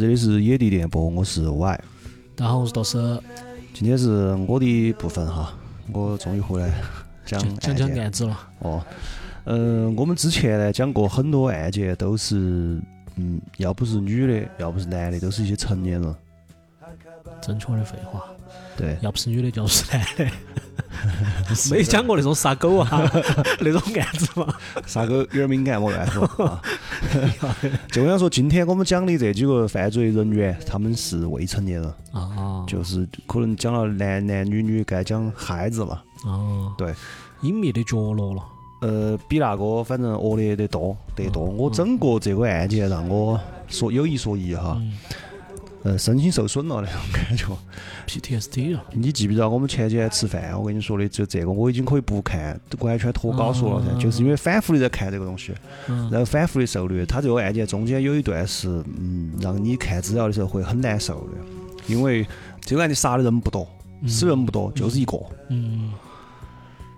这里是野地电波，我是 Y。大家好，我是道士。今天是我的部分哈，我终于回来讲讲讲案子了。哦，嗯，我们之前呢讲过很多案件，都是嗯，要不是女的，要不是男的，都是一些成年人。正确的废话，对，要不是女的，就是男的。没讲过那种杀狗啊 那种案子嘛？杀狗有点敏感，我乱说。就像说，今天我们讲的这几个犯罪人员，他们是未成年人啊，就是可能讲了男男女女，该讲孩子了。啊，对，隐秘的角落了。呃，比那个反正恶劣得多得多。我整个这个案件让我说有一说一哈。呃，身心受损了那种感觉，PTSD 了。你记不记得我们前几天吃饭，我跟你说的，就这个我已经可以不看，完全脱稿说了噻，就是因为反复的在看这个东西，然后反复的受虐。他这个案件中间有一段是，嗯，让你看资料的时候会很难受的，因为这个案件杀的人不多，死人不多，就是一个。嗯。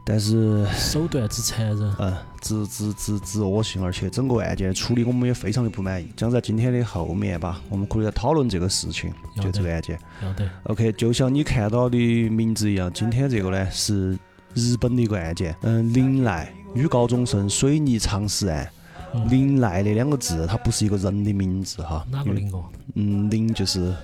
但是手段之残忍，嗯，之之之之恶心，而且整个案件处理我们也非常的不满意。将在今天的后面吧，我们可以来讨论这个事情，就这个案件。要得。OK，就像你看到的名字一样，今天这个呢是日本的一个案件，嗯，林奈女高中生水泥藏尸案。林奈那两个字，它不是一个人的名字哈。哪个林哦？嗯，林就是，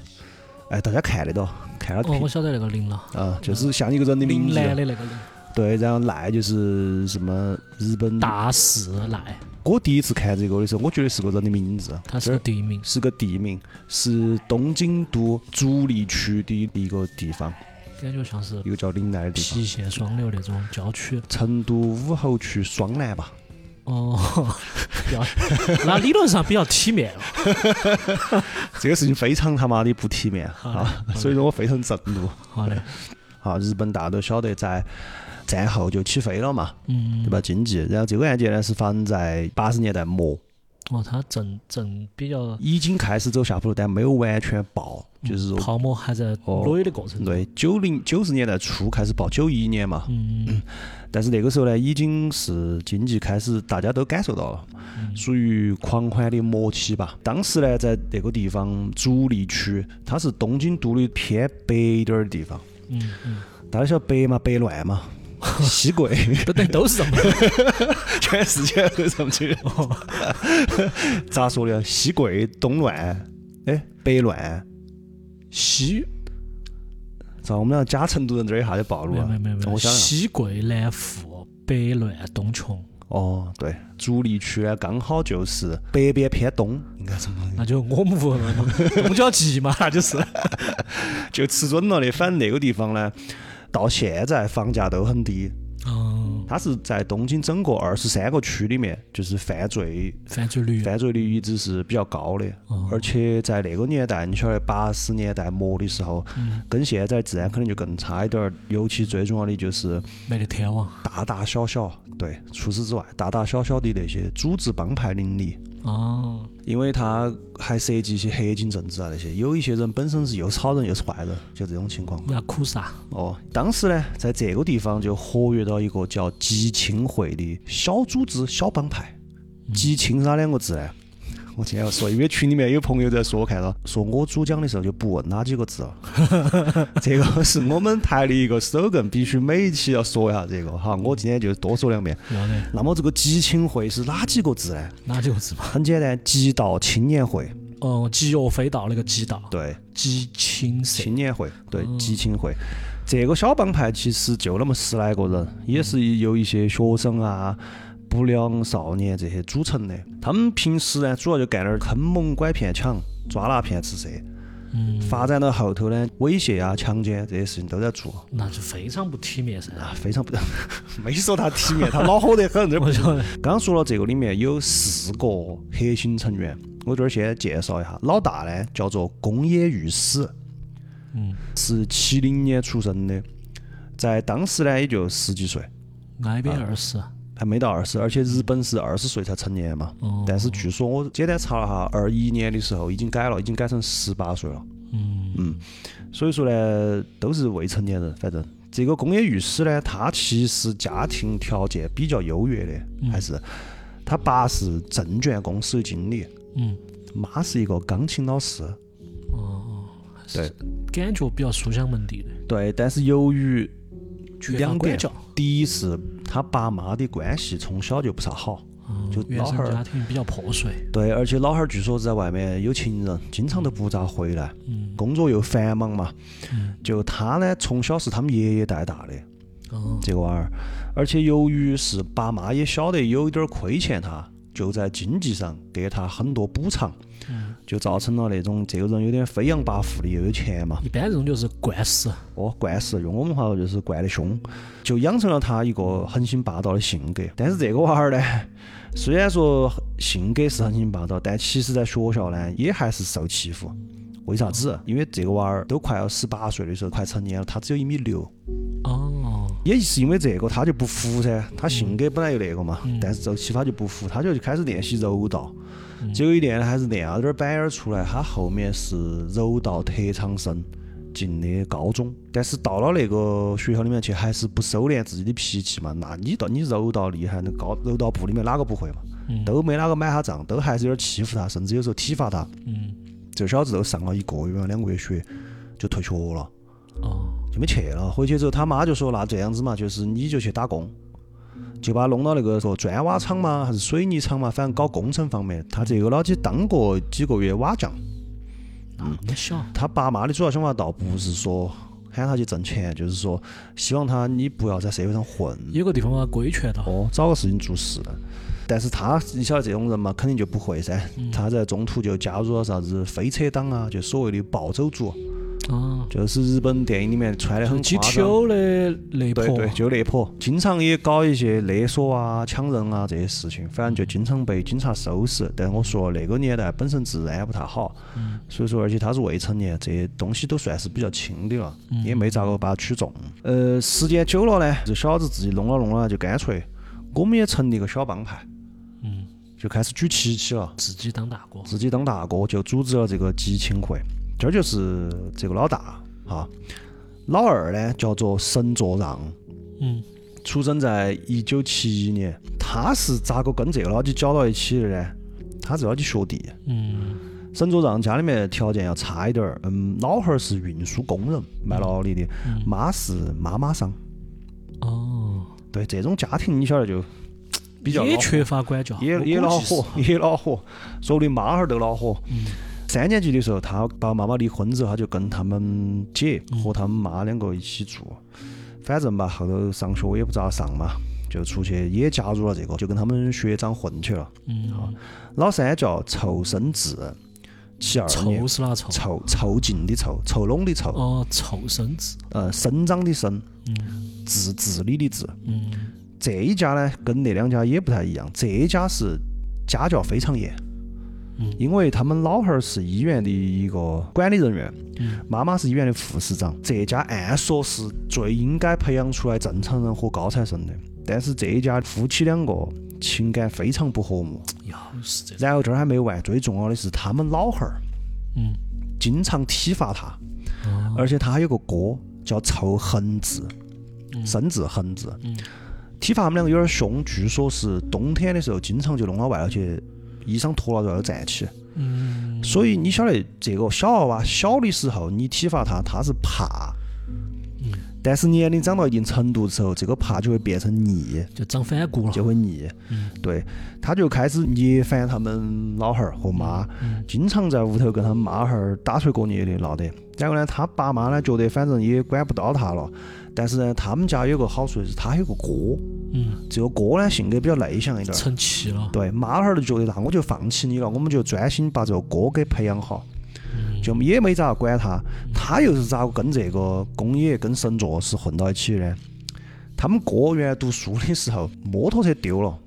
哎，大家看得到，看了。哦，我晓得那个林了。啊，就是像一个人的名字。男的那个林。对，然后奈就是什么日本大势奈。我第一次看这个的时候，我觉得是个人的名字。它是个地名，是个地名，是东京都足立区的一个地方。感觉像是一个叫林奈的地方。郫县双流那种郊区。成都武侯区双南吧。哦，要那理论上比较体面。这个事情非常他妈的不体面啊！所以说我非常震怒。好的。好，日本大家都晓得在。战后就起飞了嘛，对吧？经济，然后这个案件呢是发生在八十年代末。哦，它正正比较已经开始走下坡路，但没有完全爆，就是泡沫还在垒的过程。对，九零九十年代初开始爆，九一年嘛。嗯。但是那个时候呢，已经是经济开始，大家都感受到了，属于狂欢的末期吧。当时呢，在那个地方主力区，它是东京都的偏北一点的地方。嗯嗯。大家晓得北嘛？北乱嘛？西贵都 对都是这么，全世界都这么去。咋说的？西贵东乱，哎，北乱，西。咋我们俩假成都人这儿一下就暴露了？没有没有没有。西贵南富，北乱东穷。哦，对，主力区呢刚好就是北边偏东，应该怎么？那就我们屋东郊记嘛，那就是，就吃准了的。反正那个地方呢。到现在房价都很低。哦，它是在东京整个二十三个区里面，就是犯罪犯罪率犯罪率一直是比较高的。哦，而且在那个年代，你晓得八十年代末的时候，跟现在治安可能就更差一点儿。尤其最重要的就是没得天网，大大小小对，除此之外，大大小小的那些组织帮派林立。哦，因为他还涉及一些黑金政治啊那些，有一些人本身是又是好人又是坏人，就这种情况。要苦啥？哦，当时呢，在这个地方就活跃到一个叫吉青会的小组织、小帮派。吉青啥两个字呢？我今天要说，因为群里面有朋友在说，我看到说我主讲的时候就不问哪几个字了。这个是我们台的一个 slogan，必须每一期要说一下这个哈。我今天就多说两遍。那么这个集庆会是哪几个字呢？哪几个字嘛？很简单，极道青年会。哦，极乐飞道那个极道。对。极青青年会。对，极青会。这个小帮派其实就那么十来个人，也是有一些学生啊。不良少年这些组成的，他们平时呢主要就干点坑蒙拐骗抢、抓拿骗吃色。嗯，发展到后头呢，猥亵啊、强奸这些事情都在做。那就非常不体面噻。啊，非常不，没说他体面，他恼火得很。这不晓得。刚说了这个里面有四个核心成员，我这儿先介绍一下。老大呢叫做宫野裕史，嗯，是七零年出生的，在当时呢也就十几岁。挨边二十。还没到二十，而且日本是二十岁才成年嘛。但是据说我简单查了哈，二一年的时候已经改了，已经改成十八岁了。嗯嗯，所以说呢，都是未成年人。反正这个工业御史呢，他其实家庭条件比较优越的，嗯还是他爸是证券公司的经理，嗯，妈是一个钢琴老师。哦，对感觉比较书香门第的，对，但是由于两点，第一是他爸妈的关系从小就不咋好，嗯就老汉儿家庭比较破碎，对，而且老汉儿据说在外面有情人，经常都不咋回来，嗯。工作又繁忙嘛。嗯。就他呢，从小是他们爷爷带大的哦。这个娃儿，而且由于是爸妈也晓得有点儿亏欠他，就在经济上给他很多补偿，嗯，就造成了那种这个人有点飞扬跋扈的，又有钱嘛。一般这种就是惯死，哦，惯死，用我们话说就是惯得凶，就养成了他一个横行霸道的性格。但是这个娃儿呢，虽然说性格是横行霸道，但其实在学校呢也还是受欺负。为啥子？因为这个娃儿都快要十八岁的时候，快成年了，他只有一米六，哦，也是因为这个他就不服噻。他性格本来就那个嘛，嗯但是受欺负他就不服，他就开始练习柔道。结果一练呢，还是练了点儿板眼儿出来。他后面是柔道特长生进的高中，但是到了那个学校里面去，还是不收敛自己的脾气嘛。那你到你柔道厉害，那高柔道部里面哪个不会嘛？嗯都没哪个买他账，都还是有点欺负他，甚至有时候体罚他。嗯这小子都上了一个月、两个月学，就退学了。哦，就没去了。回去之后，他妈就说：“那这样子嘛，就是你就去打工，就把他弄到那个说砖瓦厂嘛，还是水泥厂嘛，反正搞工程方面。他这个老几当过几个月瓦匠。那么小，他爸妈的主要想法倒不是说喊他去挣钱，就是说希望他你不要在社会上混，有个地方把他规劝到，哦，找个事情做事。但是他你晓得这种人嘛，肯定就不会噻。他在中途就加入了啥子飞车党啊，就所谓的暴走族，啊，就是日本电影里面穿的很夸张。的雷婆，对对，就那婆，经常也搞一些勒索啊、抢人啊这些事情，反正就经常被警察收拾。但我说那个年代本身治安不太好，所以说而且他是未成年，这些东西都算是比较轻的了，也没咋个把他取重。呃，时间久了呢，这小子自己弄了弄了，就干脆我们也成立个小帮派，嗯，就开始举旗旗了。自己当大哥，自己当大哥，就组织了这个集庆会。这儿就是这个老大哈，老二呢叫做神作让，嗯出生在一九七一年。他是咋个跟这个老几搅到一起的呢？他是老几学弟。嗯沈作让家里面条件要差一点儿，嗯，老汉儿是运输工人，卖劳力的，妈是妈妈桑。哦，对这种家庭，你晓得就比较也缺乏管教，也也恼火，也恼火，说不定妈哈儿都恼火。嗯三年级的时候，他爸爸妈妈离婚之后，他就跟他们姐和他们妈两个一起住。反正吧，后头上学也不咋上嘛，就出去也加入了这个，就跟他们学长混去了。嗯，老三叫仇生智，七二年凑，是哪凑？凑凑近的臭，臭笼的臭，哦，凑生智，呃，生长的生，嗯治治理的治。嗯这一家呢，跟那两家也不太一样，这一家是家教非常严。嗯。因为他们老汉儿是医院的一个管理人员，嗯。妈妈是医院的护士长。这家按说是最应该培养出来正常人和高材生的，但是这一家夫妻两个情感非常不和睦。然后这儿还没完，最重要的是他们老汉儿嗯。经常体罚他，哦。而且他还有个哥叫臭恒志，嗯。生字恒字嗯，体罚他们两个有点凶，据说是冬天的时候经常就弄到外头去，衣裳脱了然后站起。嗯。所以你晓得这个小娃娃小的时候你体罚他，他是怕。嗯。但是年龄长到一定程度之后，这个怕就会变成逆，就长反骨了，就会逆。嗯。对，他就开始逆反他们老汉儿和妈，嗯经常在屋头跟他们妈汉儿打锤过捏的闹得。然后呢，他爸妈呢觉得反正也管不到他了，但是呢，他们家有个好处就是他有个哥，嗯，这个哥呢性格比较内向一点儿。成气了，对，妈老汉儿就觉得那我就放弃你了，我们就专心把这个哥给培养好，嗯就也没咋管他。他又是咋个跟这个工野跟神作是混到一起的呢？他们哥原来读书的时候摩托车丢了，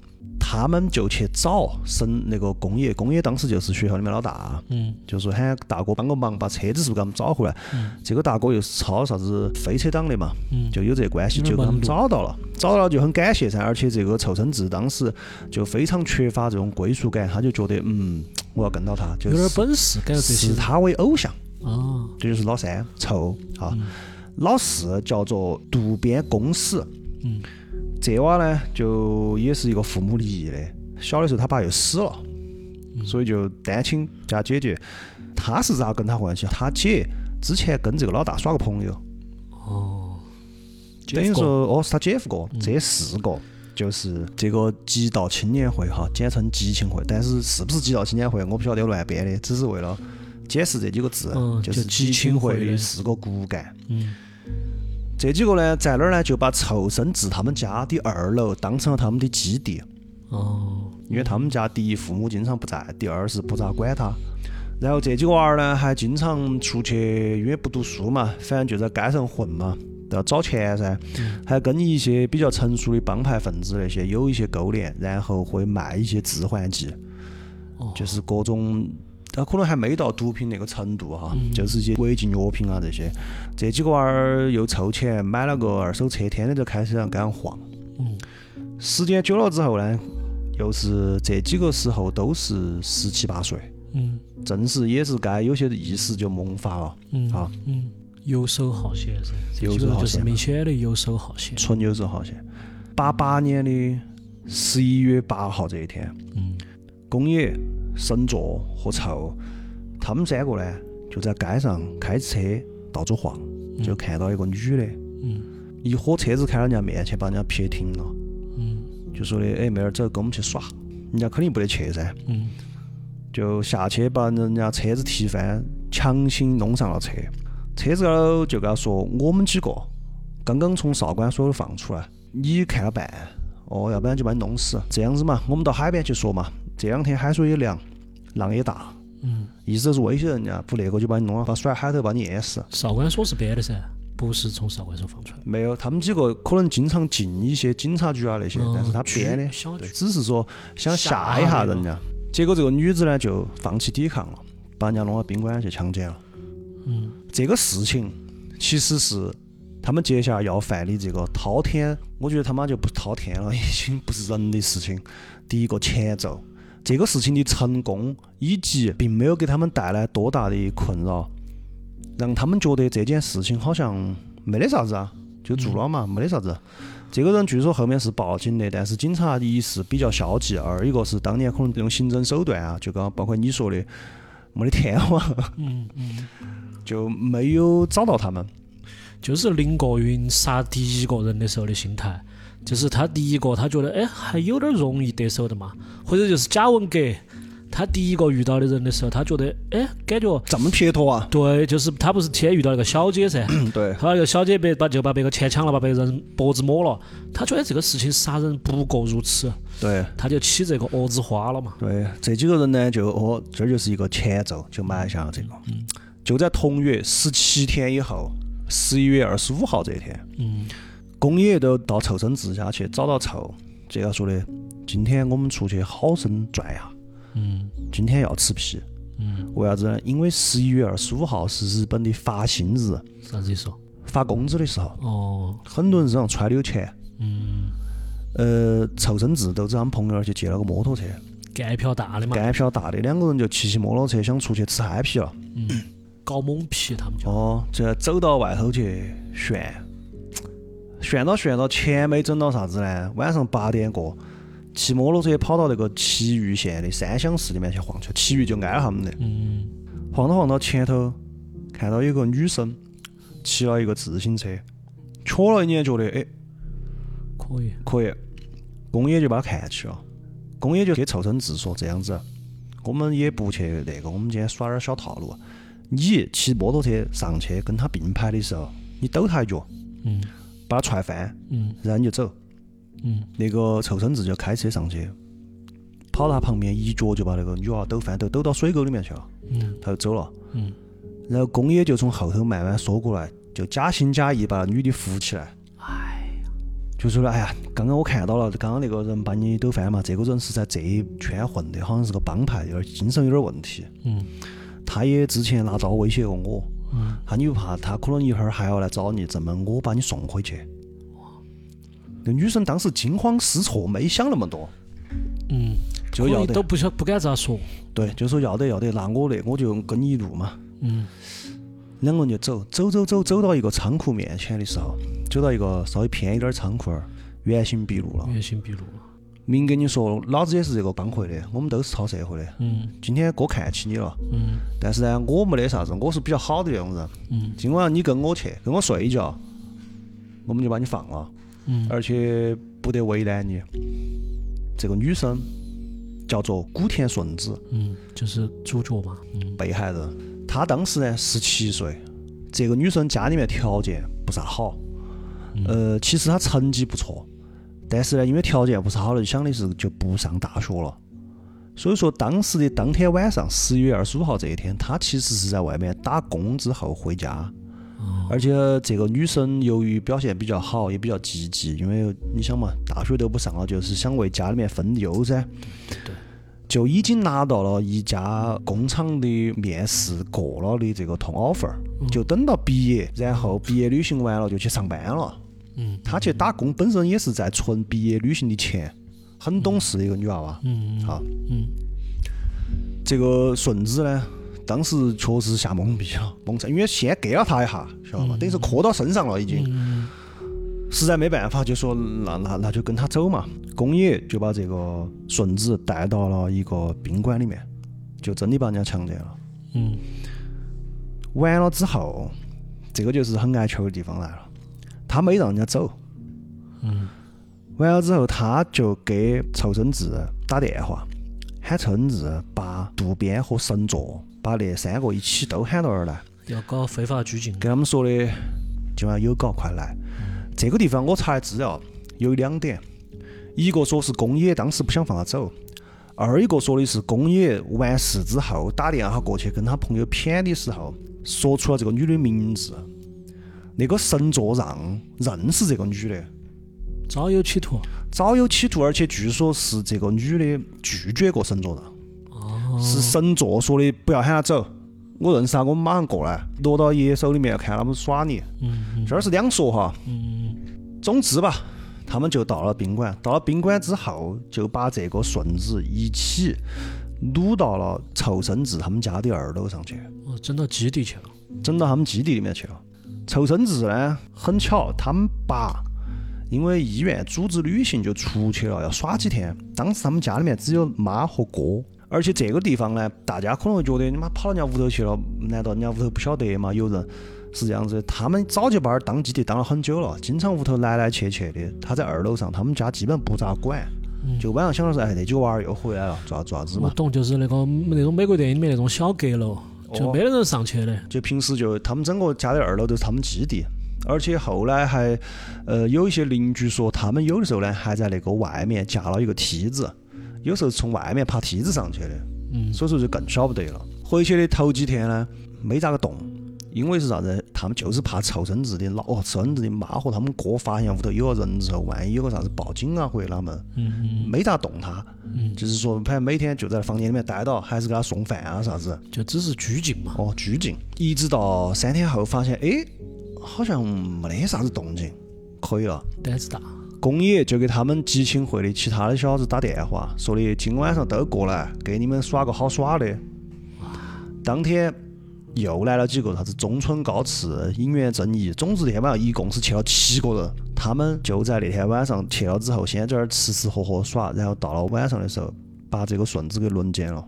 他们就去找省那个工业，工业当时就是学校里面老大，嗯就说喊大哥帮个忙，把车子是不是给他们找回来？嗯这个大哥又是抄啥子飞车党的嘛，嗯，就有这关系，有点就给他们找到了，找到了就很感谢噻。而且这个臭生志当时就非常缺乏这种归属感，他就觉得嗯，我要跟到他，就有点是本事，感觉这些视他为偶像。哦，这就是老三臭啊。老四叫做渡边公使，嗯这娃呢就也是一个父母离异的，小的时候他爸又死了，所以就单亲加姐姐。他是咋跟他关系？他姐之前跟这个老大耍过朋友，哦，等于说哦是他姐夫哥，这四个就是这个极道青年会哈，简称极青会。但是是不是极道青年会，我不晓得，乱编的，只是为了解释这几个字，嗯就是就极极青会的的四个骨干。嗯这几个呢，在那儿呢就把凑生至他们家的二楼当成了他们的基地，哦，因为他们家第一父母经常不在，第二是不咋管他。然后这几个娃儿呢，还经常出去，因为不读书嘛，反正就在街上混嘛，都要找钱噻，还跟一些比较成熟的帮派分子那些有一些勾连，然后会卖一些致幻剂，哦就是各种。他可能还没到毒品那个程度哈，就是一些违禁药品啊这些。这几个娃儿又凑钱买了个二手车，天天在开车上街上晃。嗯。时间久了之后呢，又是这几个时候都是十七八岁，嗯。正是也是该有些意识就萌发了，嗯啊。嗯，游手好闲噻，这游手好闲明显的游手好闲。纯游手好闲。八八年的十一月八号这一天，嗯。宫野、神作和臭，他们三个呢就在街上开车到处晃，就看到一个女的，嗯一伙车子开到人家面前，把人家撇停了，嗯就说的：“哎，妹儿，走，跟我们去耍。”人家肯定不得去噻，嗯就下去把人家车子踢翻，强行弄上了车。车子高头就跟他说：“我们几个刚刚从少管所放出来，你看了办。哦，要不然就把你弄死。这样子嘛，我们到海边去说嘛。这两天海水也凉，浪也大，嗯，意思就是威胁人家，不那个就把你弄了，把甩海头把你淹死。少管所是编的噻，不是从少管所放出来。没有，他们几个可能经常进一些警察局啊那些，嗯但是他编的，只是说想吓吓一下人家。结果这个女子呢就放弃抵抗了，把人家弄到宾馆去强奸了。嗯这个事情其实是他们接下来要犯的这个滔天，我觉得他妈就不是滔天了，已经不是人的事情。第一个前奏，这个事情的成功以及并没有给他们带来多大的困扰，让他们觉得这件事情好像没得啥子啊，就做了嘛，没得啥子。这个人据说后面是报警的，但是警察一是比较消极，二一个是当年可能用刑侦手段啊，就刚包括你说的没得天网，嗯嗯，就没有找到他们。就是林国云杀第一个人的时候的心态，就是他第一个他觉得哎还有点容易得手的嘛，或者就是贾文革，他第一个遇到的人的时候，他觉得哎感觉这么撇脱啊？对，就是他不是先遇到那个小姐噻，对，他那个小姐被把就把别个钱抢了，把别人脖子抹了，他觉得这个事情杀人不过如此，对，他就起这个蛾子花了嘛。对，这几个人呢，就哦，这就是一个前奏，就埋下了这个。嗯。就在同月十七天以后，十一月二十五号这一天，嗯宫野都到凑生治家去找到凑，就要说的，今天我们出去好生转呀，嗯今天要吃皮。嗯，为啥子呢？因为十一月二十五号是日本的发薪日，啥子意思？发工资的时候，哦，很多人身上揣的有钱。嗯，呃，凑生治都找他们朋友那儿去借了个摩托车，干票大的嘛，干票大的，两个人就骑起摩托车想出去吃嗨皮了。搞蒙皮他们就。哦，这走到外头去炫，炫到炫到，钱没整到啥子呢？晚上八点过，骑摩托车跑到那个祁玉县的三乡市里面去晃去，祁玉就挨了他们的。嗯晃到晃到前头，看到有个女生骑了一个自行车，瞧了一眼，觉得哎可以。可以，公爷就把他看起了。公爷就给凑成字说这样子，我们也不去那个，我们今天耍点小套路。你骑摩托车上去跟他并排的时候，你抖他一脚，嗯把他踹翻，嗯然后你就走。嗯那个臭孙子就开车上去，跑到他旁边，一脚就把那个女娃抖翻，都抖到水沟里面去了，嗯他就走了。嗯，然后公爷就从后头慢慢缩过来，就假心假意把女的扶起来。哎呀，就说了，哎呀，刚刚我看到了，刚刚那个人把你抖翻嘛，这个人是在这一圈混的，好像是个帮派，有点精神有点问题。嗯他也之前拿刀威胁过我，嗯，他你不怕他可能一会儿还要来找你，这么我把你送回去。那女生当时惊慌失措，没想那么多，嗯，就要得都，不晓不敢咋说。对，就说要得要得，那我那我就跟你一路嘛。嗯两个人就走，走走走走到一个仓库面前的时候，走到一个稍微偏一点儿仓库儿，原形毕露了。原形毕露。明跟你说，老子也是这个帮会的，我们都是操社会的。嗯。今天哥看起你了，嗯。但是呢，我没得啥子，我是比较好的那种人。嗯。今晚你跟我去，跟我睡一觉，我们就把你放了，嗯。而且不得为难你。这个女生叫做古田顺子，嗯，就是主角嘛。嗯。被害人。她当时呢十七岁，这个女生家里面条件不咋好，呃，其实她成绩不错，但是呢，因为条件不是好就，想的是就不上大学了。所以说，当时的当天晚上，十一月二十五号这一天，她其实是在外面打工之后回家，而且这个女生由于表现比较好，也比较积极，因为你想嘛，大学都不上了，就是想为家里面分忧噻。对。就已经拿到了一家工厂的面试过了的这个通 offer，就等到毕业，然后毕业旅行完了就去上班了。嗯她去打工本身也是在存毕业旅行的钱，很懂事的一个女娃娃。嗯好，嗯这个顺子呢，当时确实吓懵逼了，懵成，因为先给了她一下，晓得吗？等于是磕到身上了已经。嗯实在没办法，就说那那那就跟他走嘛。宫野就把这个顺子带到了一个宾馆里面，就真的把人家强奸了。嗯完了之后，这个就是很挨球的地方来了。他没让人家走，嗯完了之后，他就给凑生志打电话，喊凑生志把渡边和神作把那三个一起都喊到那儿来，要搞非法拘禁。跟他们说的今晚有搞，快来。这个地方我查的资料有两点，一个说是宫野当时不想放他走，二一个说的是宫野完事之后打电话过去跟他朋友谝的时候，说出了这个女的名字。那个神作让认识这个女的，早有企图。早有企图，而且据说是这个女的拒绝过神作让，哦。是神作说的不要喊他走，我认识他，我们马上过来，落到爷手里面看他们耍你。嗯这儿是两说哈，嗯总之吧，他们就到了宾馆。到了宾馆之后，就把这个顺子一起掳到了仇生志他们家的二楼上去，哦，整到基地去了。整到他们基地里面去了。凑生志呢，很巧，他们爸因为医院组织旅行就出去了，要耍几天。当时他们家里面只有妈和哥，而且这个地方呢，大家可能会觉得你妈跑到人家屋头去了，难道人家屋头不晓得吗？有人是这样子的，他们早就把那儿当基地当了很久了，经常屋头来来去去的。他在二楼上，他们家基本不咋管，就晚上想的是，哎，那几个娃儿又回来了，做啥做啥子嘛。我懂，就是那个那种美国电影里面那种小阁楼，就没得人上去的。就平时就他们整个家的二楼都是他们基地，而且后来还呃有一些邻居说，他们有的时候呢还在那个外面架了一个梯子，有时候从外面爬梯子上去的，嗯所以说就更晓不得了。回去的头几天呢，没咋个动，因为是啥子？他们就是怕凑孙子的老哦，凑生子的妈和他们哥发现屋头有个人之后，万一有个啥子报警啊或者哪门，没咋动他，嗯，就是说反正每天就在房间里面待到，还是给他送饭啊啥子。就只是拘禁嘛。哦，拘禁，一直到三天后发现，哎，好像没得啥子动静，可以了。胆子大。宫野就给他们集庆会的其他的小子打电话，说的今晚上都过来，给你们耍个好耍的。当天又来了几个啥子中村高次、影原正义，总之那天晚上一共是去了七个人。他们就在那天晚上去了之后，先在那儿吃吃喝喝耍，然后到了晚上的时候，把这个顺子给轮奸了。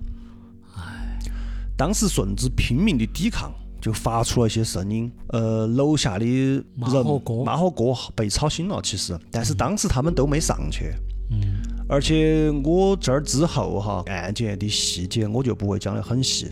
当时顺子拼命的抵抗，就发出了一些声音。呃，楼下的人妈和哥妈和哥被吵醒了，其实，但是当时他们都没上去。嗯而且我这儿之后哈，案件的细节我就不会讲得很细，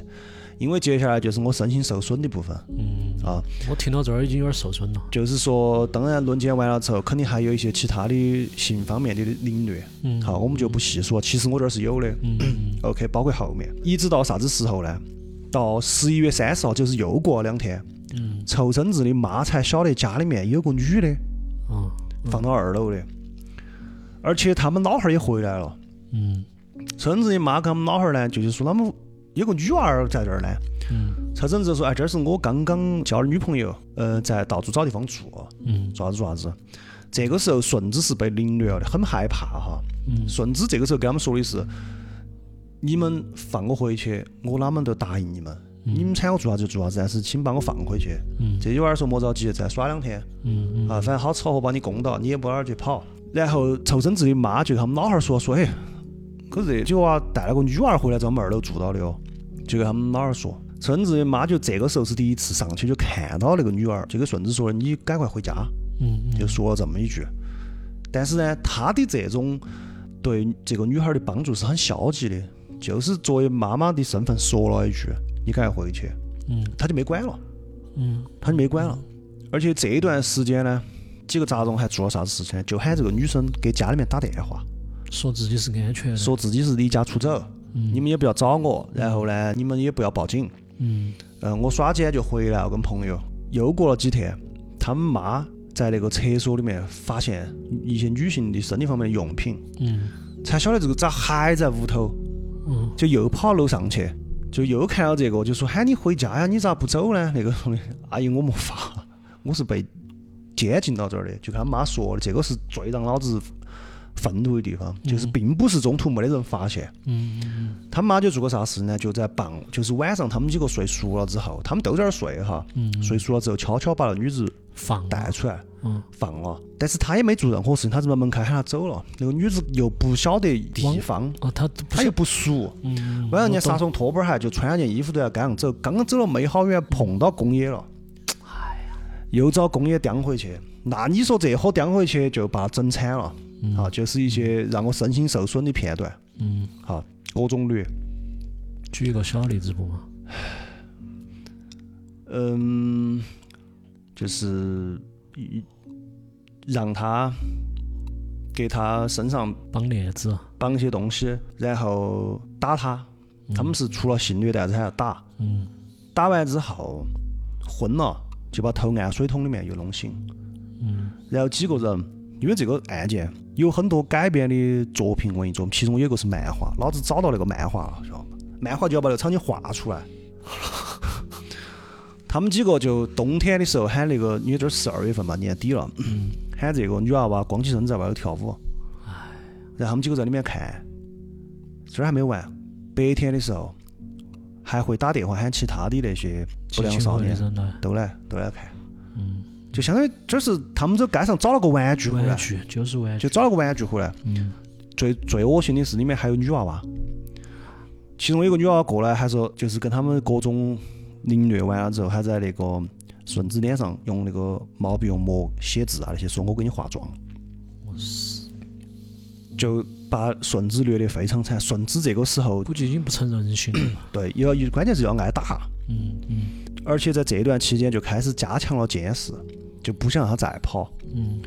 因为接下来就是我身心受损的部分。嗯，啊。我听到这儿已经有点受损了。就是说，当然轮奸完了之后，肯定还有一些其他的性方面的凌虐，嗯。好，我们就不细说。其实我这儿是有的。嗯。嗯。OK，包括后面，一直到啥子时候呢？到十一月三十号，就是又过了两天，嗯。凑生子的妈才晓得家里面有个女的。嗯。放到二楼的，而且他们老汉儿也回来了。嗯。凑生子的妈跟他们老汉儿呢，就是说他们有个女娃儿在这儿呢。嗯凑生子说：“哎，这是我刚刚交的女朋友，呃，在到处找地方住，嗯做啥子做啥子。”这个时候，顺子是被凌虐了的，很害怕哈。嗯顺子这个时候跟他们说的是：“你们放我回去，我哪门都答应你们。你们喊我做啥就做啥子，但是请把我放回去。嗯这句话说莫着急，再耍两天嗯嗯啊，反正好吃好喝把你供到，你也不哪儿去跑。然后凑生子的妈就跟他们老汉儿说说，嘿，可是这几个娃带了个女娃儿回来，在我们二楼住到的哦，就跟他们老汉儿说。孙子的妈就这个时候是第一次上去就看到那个女儿，就跟顺子说：“你赶快回家。”嗯嗯就说了这么一句。但是呢，他的这种对这个女孩的帮助是很消极的，就是作为妈妈的身份说了一句：“你赶快回去。嗯”他就没管了，嗯他就没管了。而且这一段时间呢，几个杂种还做了啥子事情呢？就喊这个女生给家里面打电话，说自己是安全的，说自己是离家出走，你们也不要找我，然后呢，你们也不要报警。嗯嗯，我耍几天就回来了，跟朋友。又过了几天，他们妈在那个厕所里面发现一些女性的生理方面的用品，嗯才晓得这个咋还在屋头，嗯就又跑楼上去，就又看到这个，就说喊你回家呀，你咋不走呢？那个说的，阿姨我没法，我是被监禁到这儿的，就跟他妈说的，这个是最让老子愤怒的地方，就是并不是中途没得人发现。嗯嗯他妈就做个啥事呢？就在傍，就是晚上他们几个睡熟了之后，他们都在那儿睡哈，嗯睡熟了之后，悄悄把那女子放带出来嗯。放了，但是他也没做任何事情，他就把门开喊他走了。那个女子又不晓得地方，哦，他不是她又不熟，嗯，晚上人家杀虫拖板鞋，就穿了件衣服都要赶上走，刚刚走了没好远，碰到公野了，又找公野叼回去。那你说这伙叼回去就把他整惨了啊！就是一些让我身心受损的片段，嗯，啊，各种虐。举一个小例子不嘛？嗯，就是一让他给他身上绑链子，绑一些东西，然后打他。他们是除了性虐待，还要打。嗯打完之后昏了，就把头按水桶里面又弄醒。嗯然后几个人，因为这个案件有很多改编的作品文艺作品，其中有一个是漫画，老子找到那个漫画了，晓得吗？漫画就要把那个场景画出来。他们几个就冬天的时候喊那个，因为这是十二月份嘛，年底了，喊这个女娃娃光起身在外头跳舞。然后他们几个在里面看，这儿还没完，白天的时候还会打电话喊其他的那些不良少年。都来都来看，嗯，就相当于这是他们走街上找了个玩具回来。玩，具就是玩具，就找了个玩具回来。嗯。最最恶心的是里面还有女娃娃，其中有个女娃娃过来还说，就是跟他们各种凌虐完了之后，还在那个顺子脸上用那个毛笔用墨写字啊那些，说我给你化妆，就把顺子虐得非常惨。顺子这个时候估计已经不成人形了。对要关键是要挨打，嗯嗯。而且在这段期间就开始加强了监视，就不想让他再跑。嗯。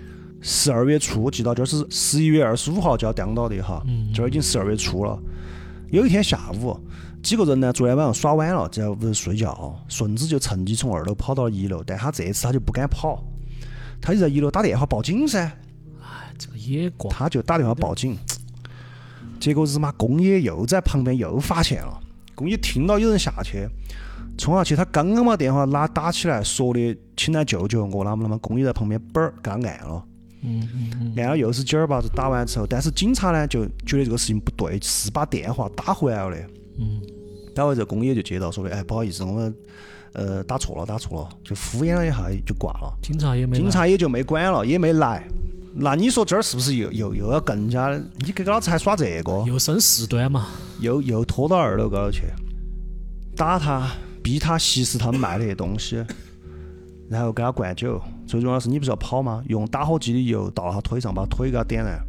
十二月初，记到这是十一月二十五号就要当到的哈，嗯这儿已经十二月初了。有一天下午，几个人呢，昨天晚上耍晚了，在屋头睡觉，顺子就趁机从二楼跑到了一楼，但他这次他就不敢跑，他就在一楼打电话报警噻，哎，这个野怪。他就打电话报警，结果日妈公野又在旁边又发现了，公野听到有人下去，冲下去，他刚刚把电话拿打起来，说的请来救救我，那么那么工友在旁边嘣儿给他按了。嗯嗯嗯按了又是几儿把子打完之后，但是警察呢就觉得这个事情不对，是把电话打回来了的。嗯打回这工友就接到说的，哎，不好意思，我们呃打错了，打错了，就敷衍了一下就挂了。警察也没来警察也就没管了，也没来。那你说这儿是不是又又又要更加？你给老子还耍这个，又生事端嘛。又又拖到二楼高头去，打他，逼他吸食他们卖那些东西，然后给他灌酒。最重要的是，你不是要跑吗？用打火机的油倒他腿上，把腿给他点燃，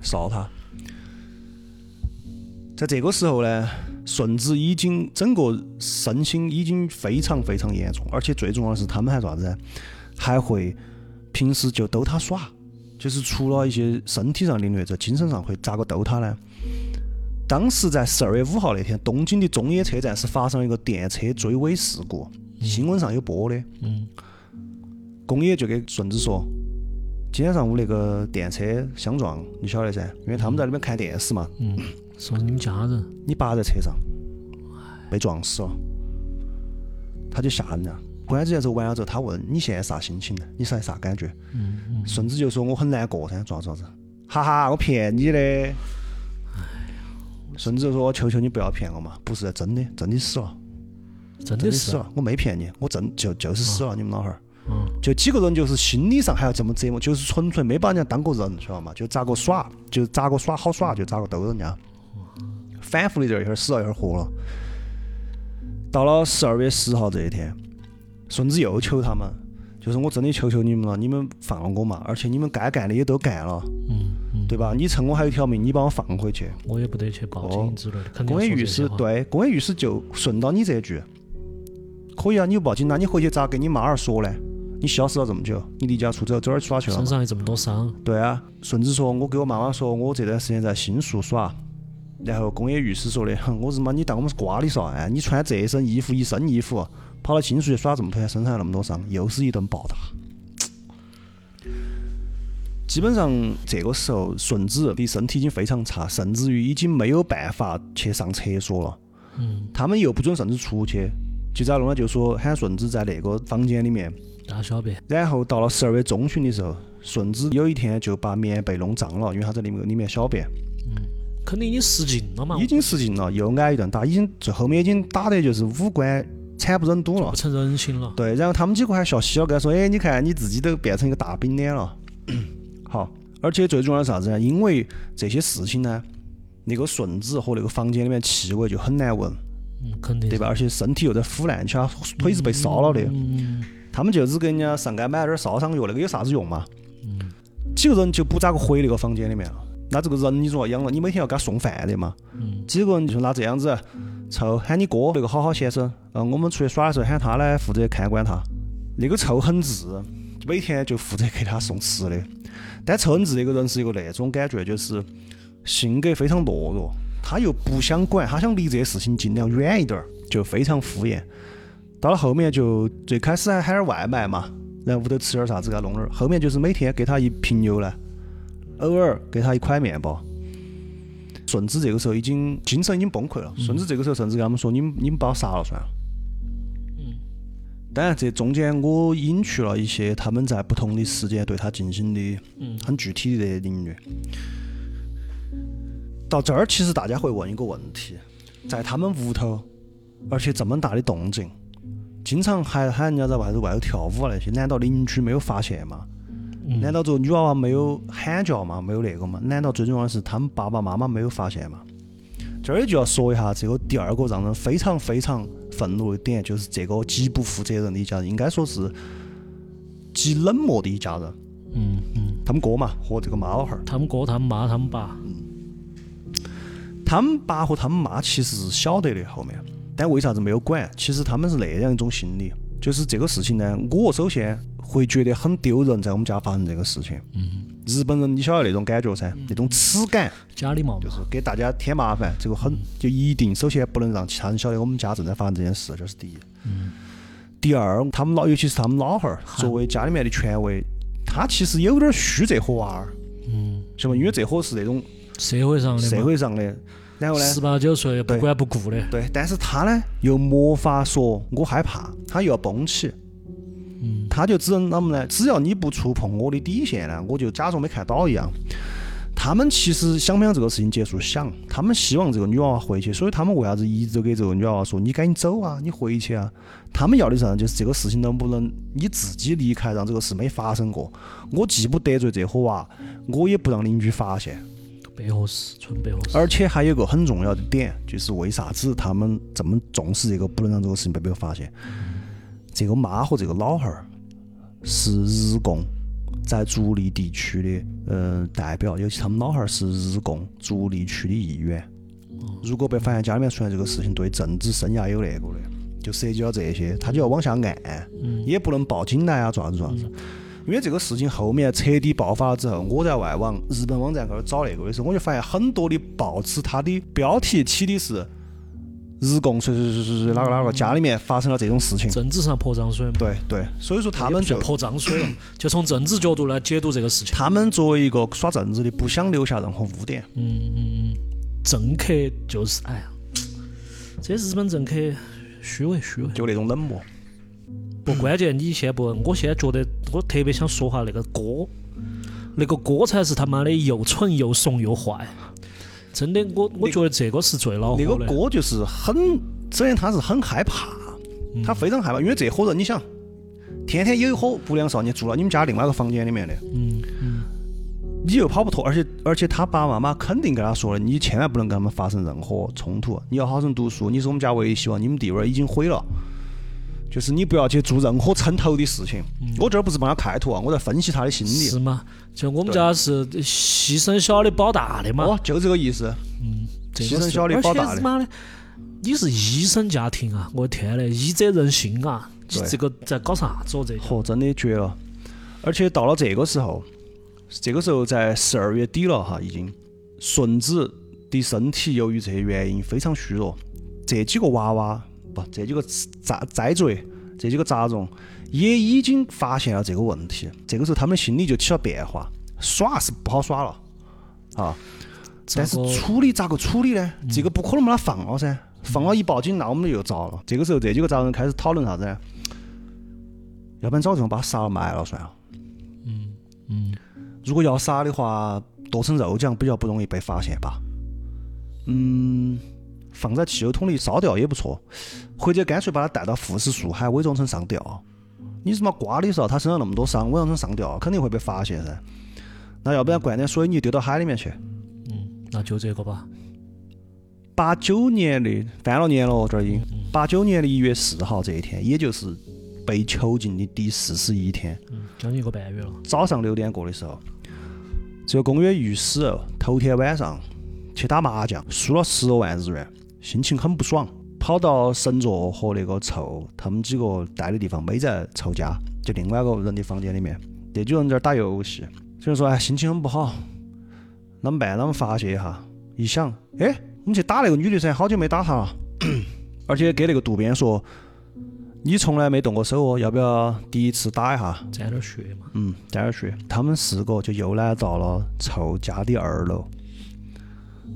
烧他。在这个时候呢，顺子已经整个身心已经非常非常严重，而且最重要的是，他们还啥子？还会平时就逗他耍，就是除了一些身体上的虐，精神上会咋个逗他呢？当时在十二月五号那天，东京的中野车站是发生了一个电车追尾事故，新闻上有播的。嗯宫野就给顺子说，今天上午那个电车相撞，你晓得噻，因为他们在那边看电视嘛，嗯，说是你们家人。你爸在车上被撞死了，他就吓人了。关这件事完了之后，他问你现在啥心情呢？你现在啥感觉？嗯嗯顺子就说我很难过噻，咋子咋子？哈哈，我骗你的。顺子就说：“我求求你不要骗我嘛，不是真的，真的死了。真的死了，我没骗你，我真就就是死了，你们老汉儿。嗯，就几个人就是心理上还要这么折磨，就是纯粹没把人家当个人，晓得嘛？就咋个耍，就咋个耍好耍，就咋个逗人家，反复的这儿一会儿死了一会儿活了。到了十二月十号这一天，顺子又求他们，就是我真的求求你们了，你们放了我嘛，而且你们该干的也都干了，嗯嗯，对吧？你趁我还有一条命，你把我放回去。我也不得去报警之类的，公安律师对，公安律师就顺到你这句，可以啊，你又报警，那你回去咋跟你妈儿说呢？你消失了这么久，你离家出走，走哪儿耍去了？身上有这么多伤，对啊，顺子说，我给我妈妈说，我这段时间在新宿耍。然后公安律师说的，哼，我日妈，你当我们是瓜的嗦？哎，你穿这身衣服，一身衣服，跑到新宿去耍这么远，身上有那么多伤，又是一顿暴打。基本上这个时候，顺子的身体已经非常差，甚至于已经没有办法去上厕所了。嗯，他们又不准顺子出去，就咋弄呢？就说喊顺子在那个房间里面。大小便，然后到了十二月中旬的时候，顺子有一天就把棉被弄脏了，因为他在里面里面小便，肯定已经失禁了嘛，已经失禁了，又挨一顿打，已经最后面已经打得就是五官惨不忍睹了不。成人形了，对，然后他们几个还笑嘻了，跟他说：“哎，你看你自己都变成一个大饼脸了。”好，而且最重要的是啥子呢？因为这些事情呢，那个顺子和那个房间里面气味就很难闻，嗯，肯定对吧？？而且身体又在腐烂，且腿是被烧了的。嗯，他们就只给人家上街买了点儿烧伤药，那个有啥子用嘛？几个人就不咋个回那个房间里面了。那这个人你总要养了，你每天要给他送饭的嘛。嗯几个人就说那这样子，臭喊你哥那个好好先生，嗯，我们出去耍的时候喊他来负责看管他。那个臭很志每天就负责给他送吃的。但凑很志那个人是一个那种感觉，就是性格非常懦弱，他又不想管，他想离这些事情尽量远一点儿，就非常敷衍。到了后面就最开始还喊点外卖嘛，然后屋头吃点啥子给他弄点儿，后面就是每天给他一瓶牛奶，偶尔给他一块面包。顺子这个时候已经精神已经崩溃了，顺子这个时候甚至跟他们说：“你们你们把我杀了算了。”当然，这中间我隐去了一些他们在不同的时间对他进行的很具体的领略。到这儿，其实大家会问一个问题：在他们屋头，而且这么大的动静，经常还喊人家在外头外头跳舞啊那些，难道邻居没有发现吗？难道这个女娃娃没有喊叫吗？没有那个吗？难道最重要的是他们爸爸妈妈没有发现吗？这儿就要说一下这个第二个让人非常非常愤怒的点，就是这个极不负责任的一家人，应该说是极冷漠的一家人。嗯嗯，他们哥嘛和这个妈老汉儿，他们哥、他们妈、他们爸，嗯他们爸和他们妈其实是晓得的后面，但为啥子没有管？其实他们是那样一种心理，就是这个事情呢，我首先会觉得很丢人，在我们家发生这个事情。嗯，日本人你晓得那种感觉噻，那种耻感，家里嘛就是给大家添麻烦，这个很就一定首先不能让其他人晓得我们家正在发生这件事，这是第一。嗯。第二，他们老尤其是他们老汉儿作为家里面的权威，他其实有点虚这伙娃儿，嗯，晓得吗？因为这伙是那种社会上的社，会上的，然后呢，十八九岁不管不顾的，对，但是他呢又没法说我害怕，他又要绷起，嗯，他就只能啷么呢？只要你不触碰我的底线呢，我就假装没看到一样。他们其实想不想这个事情结束？想，他们希望这个女娃娃回去，所以他们为啥子一直都给这个女娃娃说你赶紧走啊，你回去啊？他们要的是啥？就是这个事情能不能你自己离开，让这个事没发生过。我既不得罪这伙娃，我也不让邻居发现。背后事，纯背后事。而且还有个很重要的点，就是为啥子他们这么重视这个，不能让这个事情被别人发现？这个妈和这个老汉儿是日共在竹立地区的呃代表，尤其他们老汉儿是日共竹立区的议员。如果被发现家里面出现这个事情，对政治生涯有那个的，就涉及到这些，他就要往下按，也不能报警来啊，做啥子做啥子。因为这个事情后面彻底爆发了之后，我在外网日本网站高头找那个的时候，我就发现很多的报纸它的标题起的是日共谁谁谁谁谁哪个哪个家里面发生了这种事情。政治上泼脏水嘛，对对，所以说他们就泼脏水了，就从政治角度来解读这个事情。他们作为一个耍政治的，不想留下任何污点。嗯嗯嗯，政客就是哎呀，这日本政客虚伪虚伪。就那种冷漠。不，关键你先不，我现在觉得我特别想说下那个哥，那个哥才是他妈的又蠢又怂又坏。真的，我我觉得这个是最恼火的。那个哥就是很，首先他是很害怕，他非常害怕，因为这伙人你想，天天有一伙不良少年住到你们家另外一个房间里面的，嗯嗯你又跑不脱，而且而且他爸爸妈妈肯定跟他说了，你千万不能跟他们发生任何冲突，你要好生读书，你是我们家唯一希望，你们地位已经毁了。就是你不要去做任何撑头的事情。我这儿不是帮他开脱啊，我在分析他的心理。是吗？就我们家是牺牲小的保大的嘛。哦，就这个意思。嗯，牺牲小的保大的妈的，你是医生家庭啊！我的天嘞，医者仁心啊！你对这个在搞啥子哦？这个嚯，真的绝了！而且到了这个时候，这个时候在十二月底了哈，已经顺子的身体由于这些原因非常虚弱，这几个娃娃不，这几个杂栽罪，这几个杂种也已经发现了这个问题，这个时候他们心里就起了变化，耍是不好耍了啊。但是处理咋个处理呢？这个不可能把他放了噻，放了一报警，那我们又遭了。这个时候，这几个杂人开始讨论啥子呢？要不然找地方把他杀了埋了算了。嗯嗯如果要杀的话，剁成肉酱比较不容易被发现吧。嗯，放在汽油桶里烧掉也不错，或者干脆把它带到富士树海伪装成上吊。你他妈刮的时候，他身上那么多伤，伪装成上吊肯定会被发现噻。那要不然灌点水泥丢到海里面去。嗯，那就这个吧。八九年的翻了年了哦，这儿已经八九年的一月四号这一天，也就是被囚禁的第四十一天。嗯，将近一个半月了。早上六点过的时候，这个公约御史哦头天晚上去打麻将，输了十多万日元，心情很不爽，跑到神座和那个臭他们几个待的地方没在臭家，就另外一个人的房间里面，这几个人在打游戏，所以说哎心情很不好，啷么办？啷么发泄一下？一想，哎，我们去打那个女的噻，好久没打她了，而且给那个渡边说。你从来没动过手哦，要不要第一次打一下？沾点血嘛。嗯，沾点血。他们四个就又来到了臭家的二楼。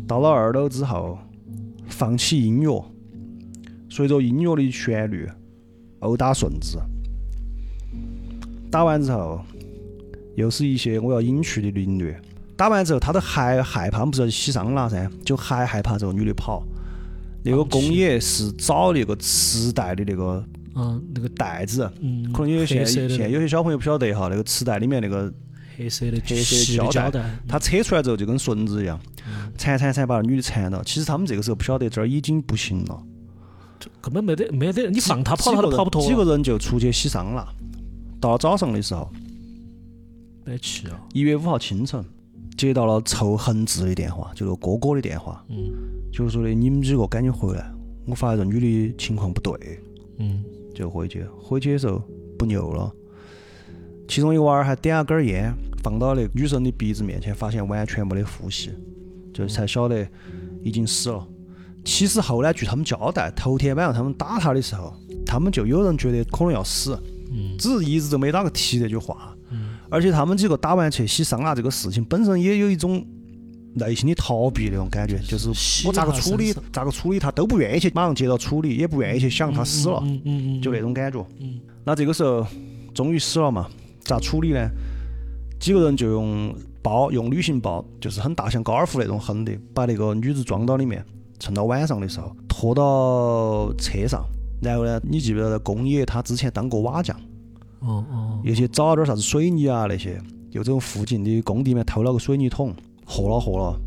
到了二楼之后，放起音乐，随着音乐的旋律殴打顺子。打完之后，又是一些我要隐去的凌虐。打完之后，他都还害怕，我们不是洗桑拿噻，就还害怕这个女的跑。那个公野是找那个磁带的那个嗯，那个袋子，嗯，可能有些现有些小朋友不晓得哈，那个磁带里面那个黑色的黑色的胶带。他扯出来之后就跟绳子一样，嗯缠缠缠把那女的缠到。其实他们这个时候不晓得这儿已经不行了，根本没得没得，你放他跑他都跑不脱。几个人就出去洗桑了。到了早上的时候，摆气啊！一月五号清晨，接到了仇恒志的电话，就是哥哥的电话，嗯就是说的你们几个赶紧回来，我发现这女的情况不对，嗯就回去。回去的时候不牛了，其中一个娃儿还点了根烟，放到那个女生的鼻子面前，发现完全没得呼吸，就才晓得已经死了。其实后来据他们交代，头天晚上他们打他的时候，他们就有人觉得可能要死，嗯只是一直都没哪个提这句话。嗯而且他们几个打完去洗桑拿这个事情本身也有一种内心的逃避那种感觉，就是我咋个处理，咋个处理他都不愿意去马上接到处理，也不愿意去想他死了，嗯嗯嗯，就那种感觉。嗯那这个时候终于死了嘛，咋处理呢？几个人就用包，用旅行包，就是很大，像高尔夫那种横的，把那个女子装到里面，趁到晚上的时候拖到车上。然后呢，你记不记得工业他之前当过瓦匠，哦哦，又去找了点啥子水泥啊那些，又从附近的工地里面偷了个水泥桶，和了和了，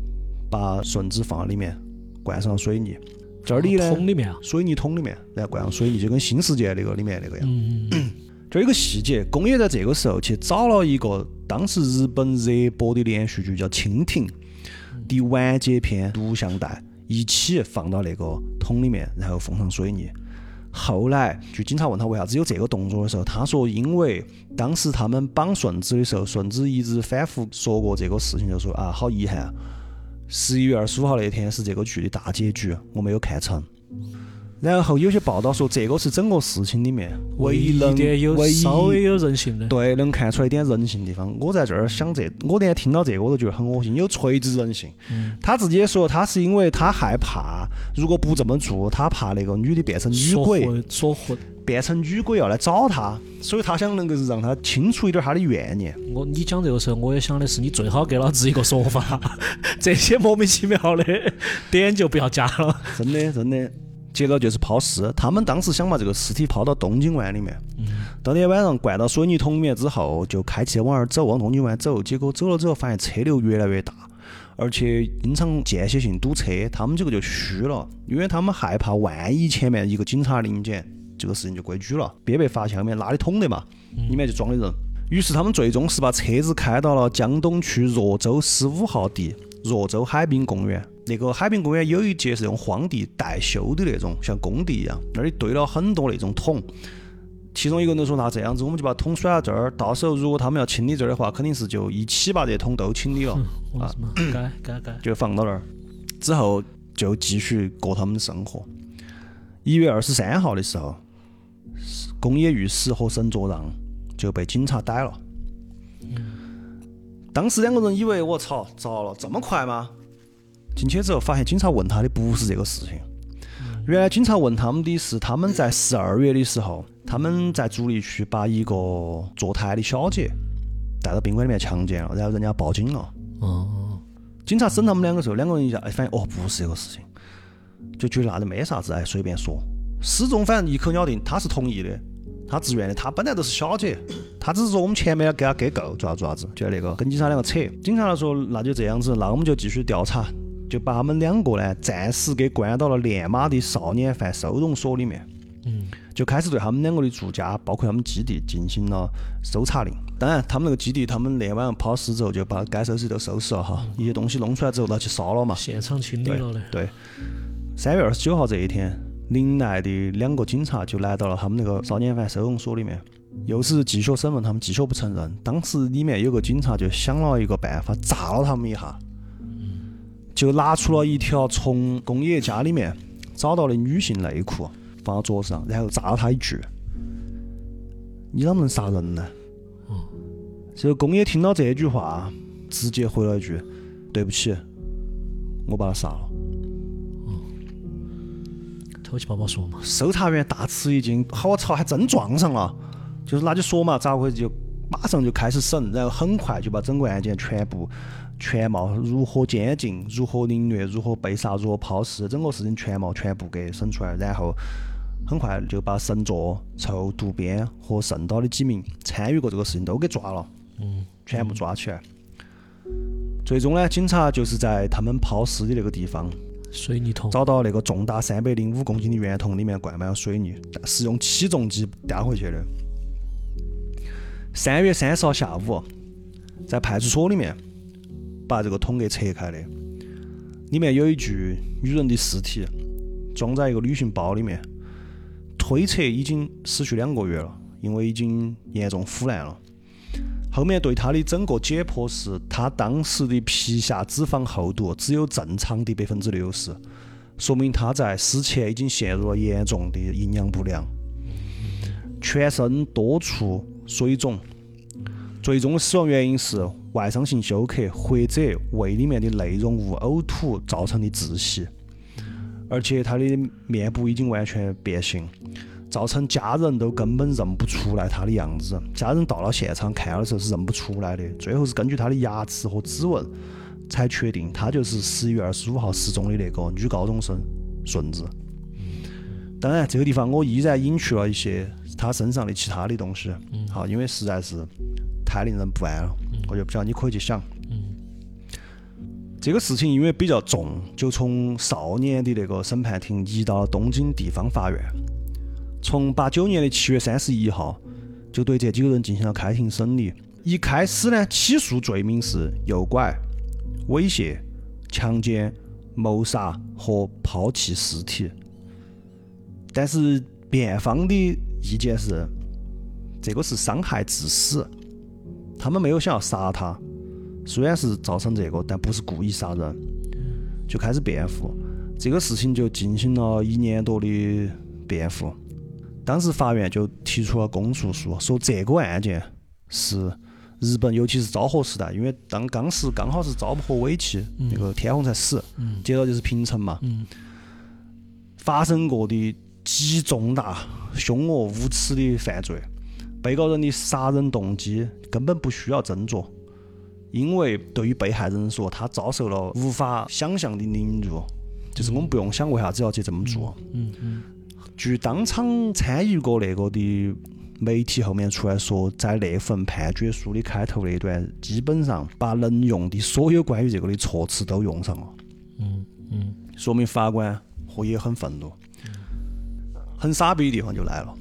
把顺子放在里面，灌上了水泥。这里呢，桶里面啊。水泥桶里面，然后灌上水泥，就跟新世界那个里面那个样。嗯嗯这儿有个细节，宫野在这个时候去找了一个当时日本热播的连续剧叫《蜻蜓》的完结篇录像带，一起放到那个桶里面，然后封上水泥。后来，就警察问他为啥子有这个动作的时候，他说因为当时他们绑顺子的时候，顺子一直反复说过这个事情，就说啊，好遗憾啊，十一月二十五号那天是这个剧的大结局，我没有看成。然后有些报道说，这个是整个事情里面唯一能一点有唯一稍微有人性的。对，能看出来一点人性的地方。我在这儿想这，我连听到这个我都觉得很恶心，有垂直人性。嗯他自己也说，他是因为他害怕，如果不这么做，他怕那个女的变成女鬼，混说混，变成女鬼要来找他，所以他想能够让他清除一点他的怨念。我你讲这个时候，我也想的是，你最好给老子一个说法，这些莫名其妙的点就不要加了。真的，真的，接着就是抛尸，他们当时想把这个尸体抛到东京湾里面。当天晚上灌到水泥桶里面之后，就开车往那儿走，往东京湾走。结果走了之后，发现车流越来越大，而且经常间歇性堵车，他们几个就虚了，因为他们害怕万一前面一个警察临检，这个事情就规矩了，别被发现后面拉的桶的嘛，里面就装的人。于是他们最终是把车子开到了江东区若州十五号地若州海滨公园。那个海滨公园有一节是用荒地待修的那种，像工地一样，那里堆了很多那种桶。其中一个人说：“那这样子，我们就把桶甩到这儿，到时候如果他们要清理这儿的话，肯定是就一起把这桶都清理了，啊，该该该，就放到那儿。之后就继续过他们的生活。一月二十三号的时候，宫野裕史和沈作让就被警察逮了。当时两个人以为我操糟了，这么快吗？进去之后，发现警察问他的不是这个事情。原来警察问他们的是，他们在十二月的时候，他们在竹里区把一个坐台的小姐带到宾馆里面强奸了，然后人家报警了。哦。警察审他们两个时候，两个人一下哎，发现哦不是这个事情，就觉得那就没啥子，哎随便说。始终反正一口咬定他是同意的，他自愿的，他本来都是小姐，他只是说我们前面要给他给够，做啥做啥子，就那个跟警察两个扯。警察说那就这样子，那我们就继续调查。就把他们两个呢，暂时给关到了练马的少年犯收容所里面。嗯，就开始对他们两个的住家，包括他们基地进行了搜查令。当然，他们那个基地，他们那晚上抛尸之后，就把该收拾都收拾了哈，一些东西弄出来之后拿去烧了嘛。现场清理了的。对。三月二十九号这一天，临来的两个警察就来到了他们那个少年犯收容所里面，又是继续审问他们，继续不承认。当时里面有个警察就想了一个办法，炸了他们一下。就拿出了一条从工业家里面找到的女性内裤，放到桌子上，然后炸了他一句：“你啷能杀人呢？”哦，这个工业听到这句话，直接回了一句：“对不起，我把他杀了。”哦，偷气包包说嘛。搜查员大吃一惊，我操，还真撞上了！就是那就说嘛，咋回事？就马上就开始审，然后很快就把整个案件全部。全貌如何监禁，如何凌虐，如何被杀，如何抛尸，整个事情全貌全部给审出来，然后很快就把神作、臭渡边和圣岛的几名参与过这个事情都给抓了，嗯，全部抓起来。最终呢，警察就是在他们抛尸的那个地方，水泥桶，找到那个重达三百零五公斤的圆桶，里面灌满了水泥，是用起重机吊回去的。三月三十号下午，在派出所里面。把这个桶给拆开的，里面有一具女人的尸体，装在一个旅行包里面，推测已经死去两个月了，因为已经严重腐烂了。后面对他的整个解剖是，他当时的皮下脂肪厚度只有正常的百分之六十，说明他在死前已经陷入了严重的营养不良，全身多处水肿。最终死亡原因是外伤性休克或者胃里面的内容物呕吐造成的窒息，而且他的面部已经完全变形，造成家人都根本认不出来他的样子。家人到了现场看的时候是认不出来的，最后是根据他的牙齿和指纹才确定他就是十一月二十五号失踪的那个女高中生顺子。当然，这个地方我依然隐去了一些他身上的其他的东西，好，因为实在是。太令人不安了，我就不晓得你可以去想。这个事情因为比较重，就从少年的那个审判庭移到了东京地方法院。从八九年的七月三十一号，就对这几个人进行了开庭审理。一开始呢，起诉罪名是诱拐、猥亵、强奸、谋杀和抛弃尸体。但是辩方的意见是，这个是伤害致死。他们没有想要杀他，虽然是造成这个，但不是故意杀人，就开始辩护。这个事情就进行了一年多的辩护。当时法院就提出了公诉书，说这个案件是日本，尤其是昭和时代，因为当当时刚好是昭和尾期，那个天皇才死，接着就是平成嘛，发生过的极重大、凶恶、无耻的犯罪。被告人的杀人动机根本不需要斟酌，因为对于被害人说，他遭受了无法想象的凌辱，就是我们不用想为啥子要去这么做。嗯嗯据当场参与过那个的媒体后面出来说，在那份判决书的开头那段，基本上把能用的所有关于这个的措辞都用上了，嗯嗯。说明法官和也很愤怒。很傻逼的地方就来了，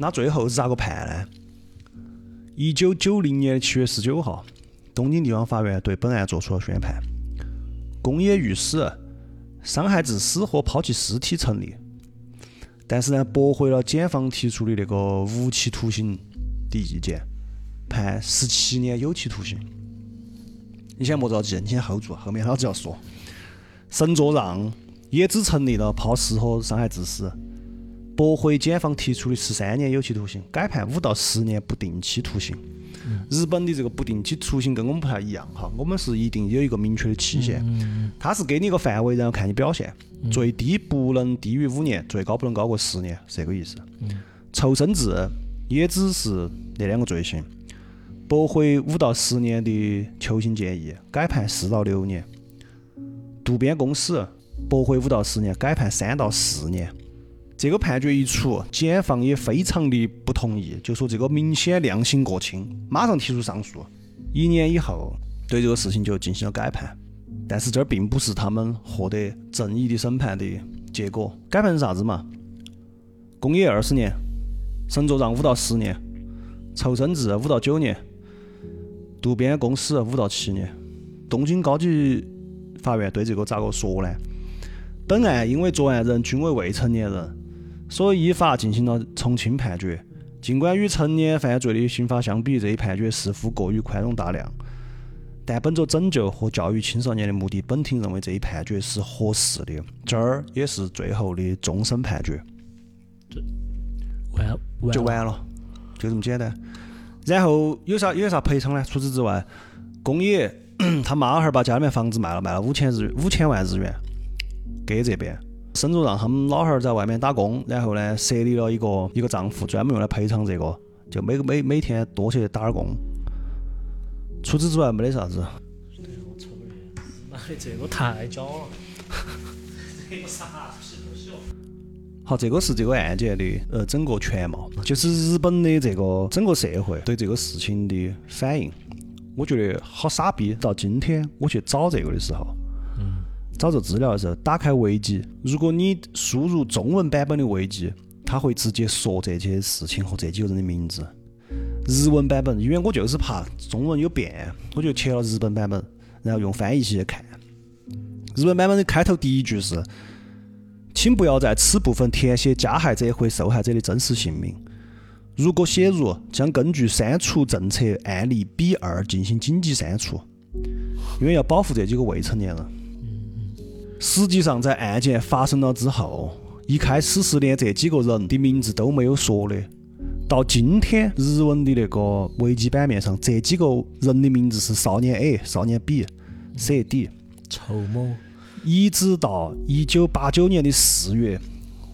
那最后是咋个判呢？一九九零年七月十九号，东京地方法院对本案作出了宣判：宫野御史伤害致死和抛弃尸体成立，但是呢，驳回了检方提出的那个无期徒刑的意见，判十七年有期徒刑。你先莫着急，你先 hold 住，后面老子要说。神作让也只成立了抛尸和伤害致死，驳回检方提出的十三年有期徒刑，改判五到十年不定期徒刑。日本的这个不定期徒刑跟我们不太一样哈，我们是一定有一个明确的期限，它是给你一个范围，然后看你表现，最低不能低于五年，最高不能高过十年，是这个意思。仇深制也只是那两个罪行，驳回五到十年的求刑建议，改判四到六年。渡边公使驳回五到十年，改判三到四年。这个判决一出，检方也非常的不同意，就说这个明显量刑过轻，马上提出上诉。一年以后，对这个事情就进行了改判。但是这儿并不是他们获得正义的审判的结果。改判是啥子嘛？宫野二十年，神作让五到十年，仇深治五到九年，渡边公司五到七年。东京高级法院对这个咋个说呢？本案因为作案人均为未成年人，所以依法进行了从轻判决。尽管与成年犯罪的刑罚相比，这一判决似乎过于宽容大量，但本着拯救和教育青少年的目的，本庭认为这一判决是合适的。这儿也是最后的终审判决，完完了就完了，就这么简单。然后有啥有啥赔偿呢？除此之外，宫野 他妈哈儿把家里面房子卖了，卖了五千日五千万日元给这边。申作让他们老汉儿在外面打工，然后呢设立了一个一个账户，专门用来赔偿这个，就每个每每天多去打点儿工。除此之外没得啥子。妈的，这个太假了。好，这个是这个案件的呃整个全貌，就是日本的这个整个社会对这个事情的反应。我觉得好傻逼，到今天我去找这个的时候，找这资料的时候，打开维基，如果你输入中文版本的维基，它会直接说这些事情和这几个人的名字。日文版本，因为我就是怕中文有变，我就切了日本版本，然后用翻译器去看。日本版本的开头第一句是。请不要在此部分填写加害者或受害者的真实姓名。如果写入，将根据删除政策案例 B 二进行紧急删除，因为要保护这几个未成年人。实际上，在案件发生了之后，一开始是连这几个人的名字都没有说的。到今天，日文的那个维基版面上，这几个人的名字是少年 A、少年 B、C、D。臭某。一直到一九八九年的四月，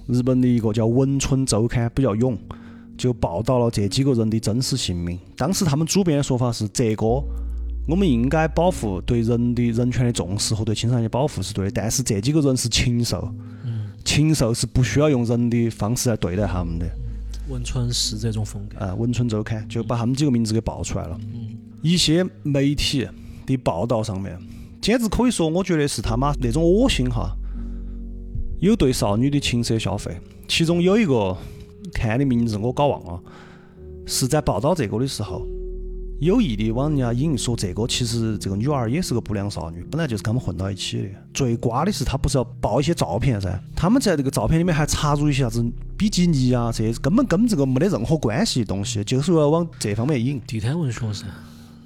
日本的一个叫《文春周刊》比较勇，就报道了这几个人的真实姓名。当时他们主编的说法是：这个我们应该保护对人的人权的重视和对青少年的保护是对的，但是这几个人是禽兽，禽兽是不需要用人的方式来对待他们的。文春是这种风格。啊，《文春周刊》就把他们几个名字给报出来了。一些媒体的报道上面。简直可以说，我觉得是他妈那种恶心哈，有对少女的情色消费。其中有一个看的名字我搞忘了，是在报道这个的时候，有意的往人家引说这个其实这个女娃儿也是个不良少女，本来就是跟他们混到一起的。最瓜的是他不是要爆一些照片噻，他们在这个照片里面还插入一些啥子比基尼啊，这根本跟这个没得任何关系的东西，就是为了往这方面引。地摊文学噻，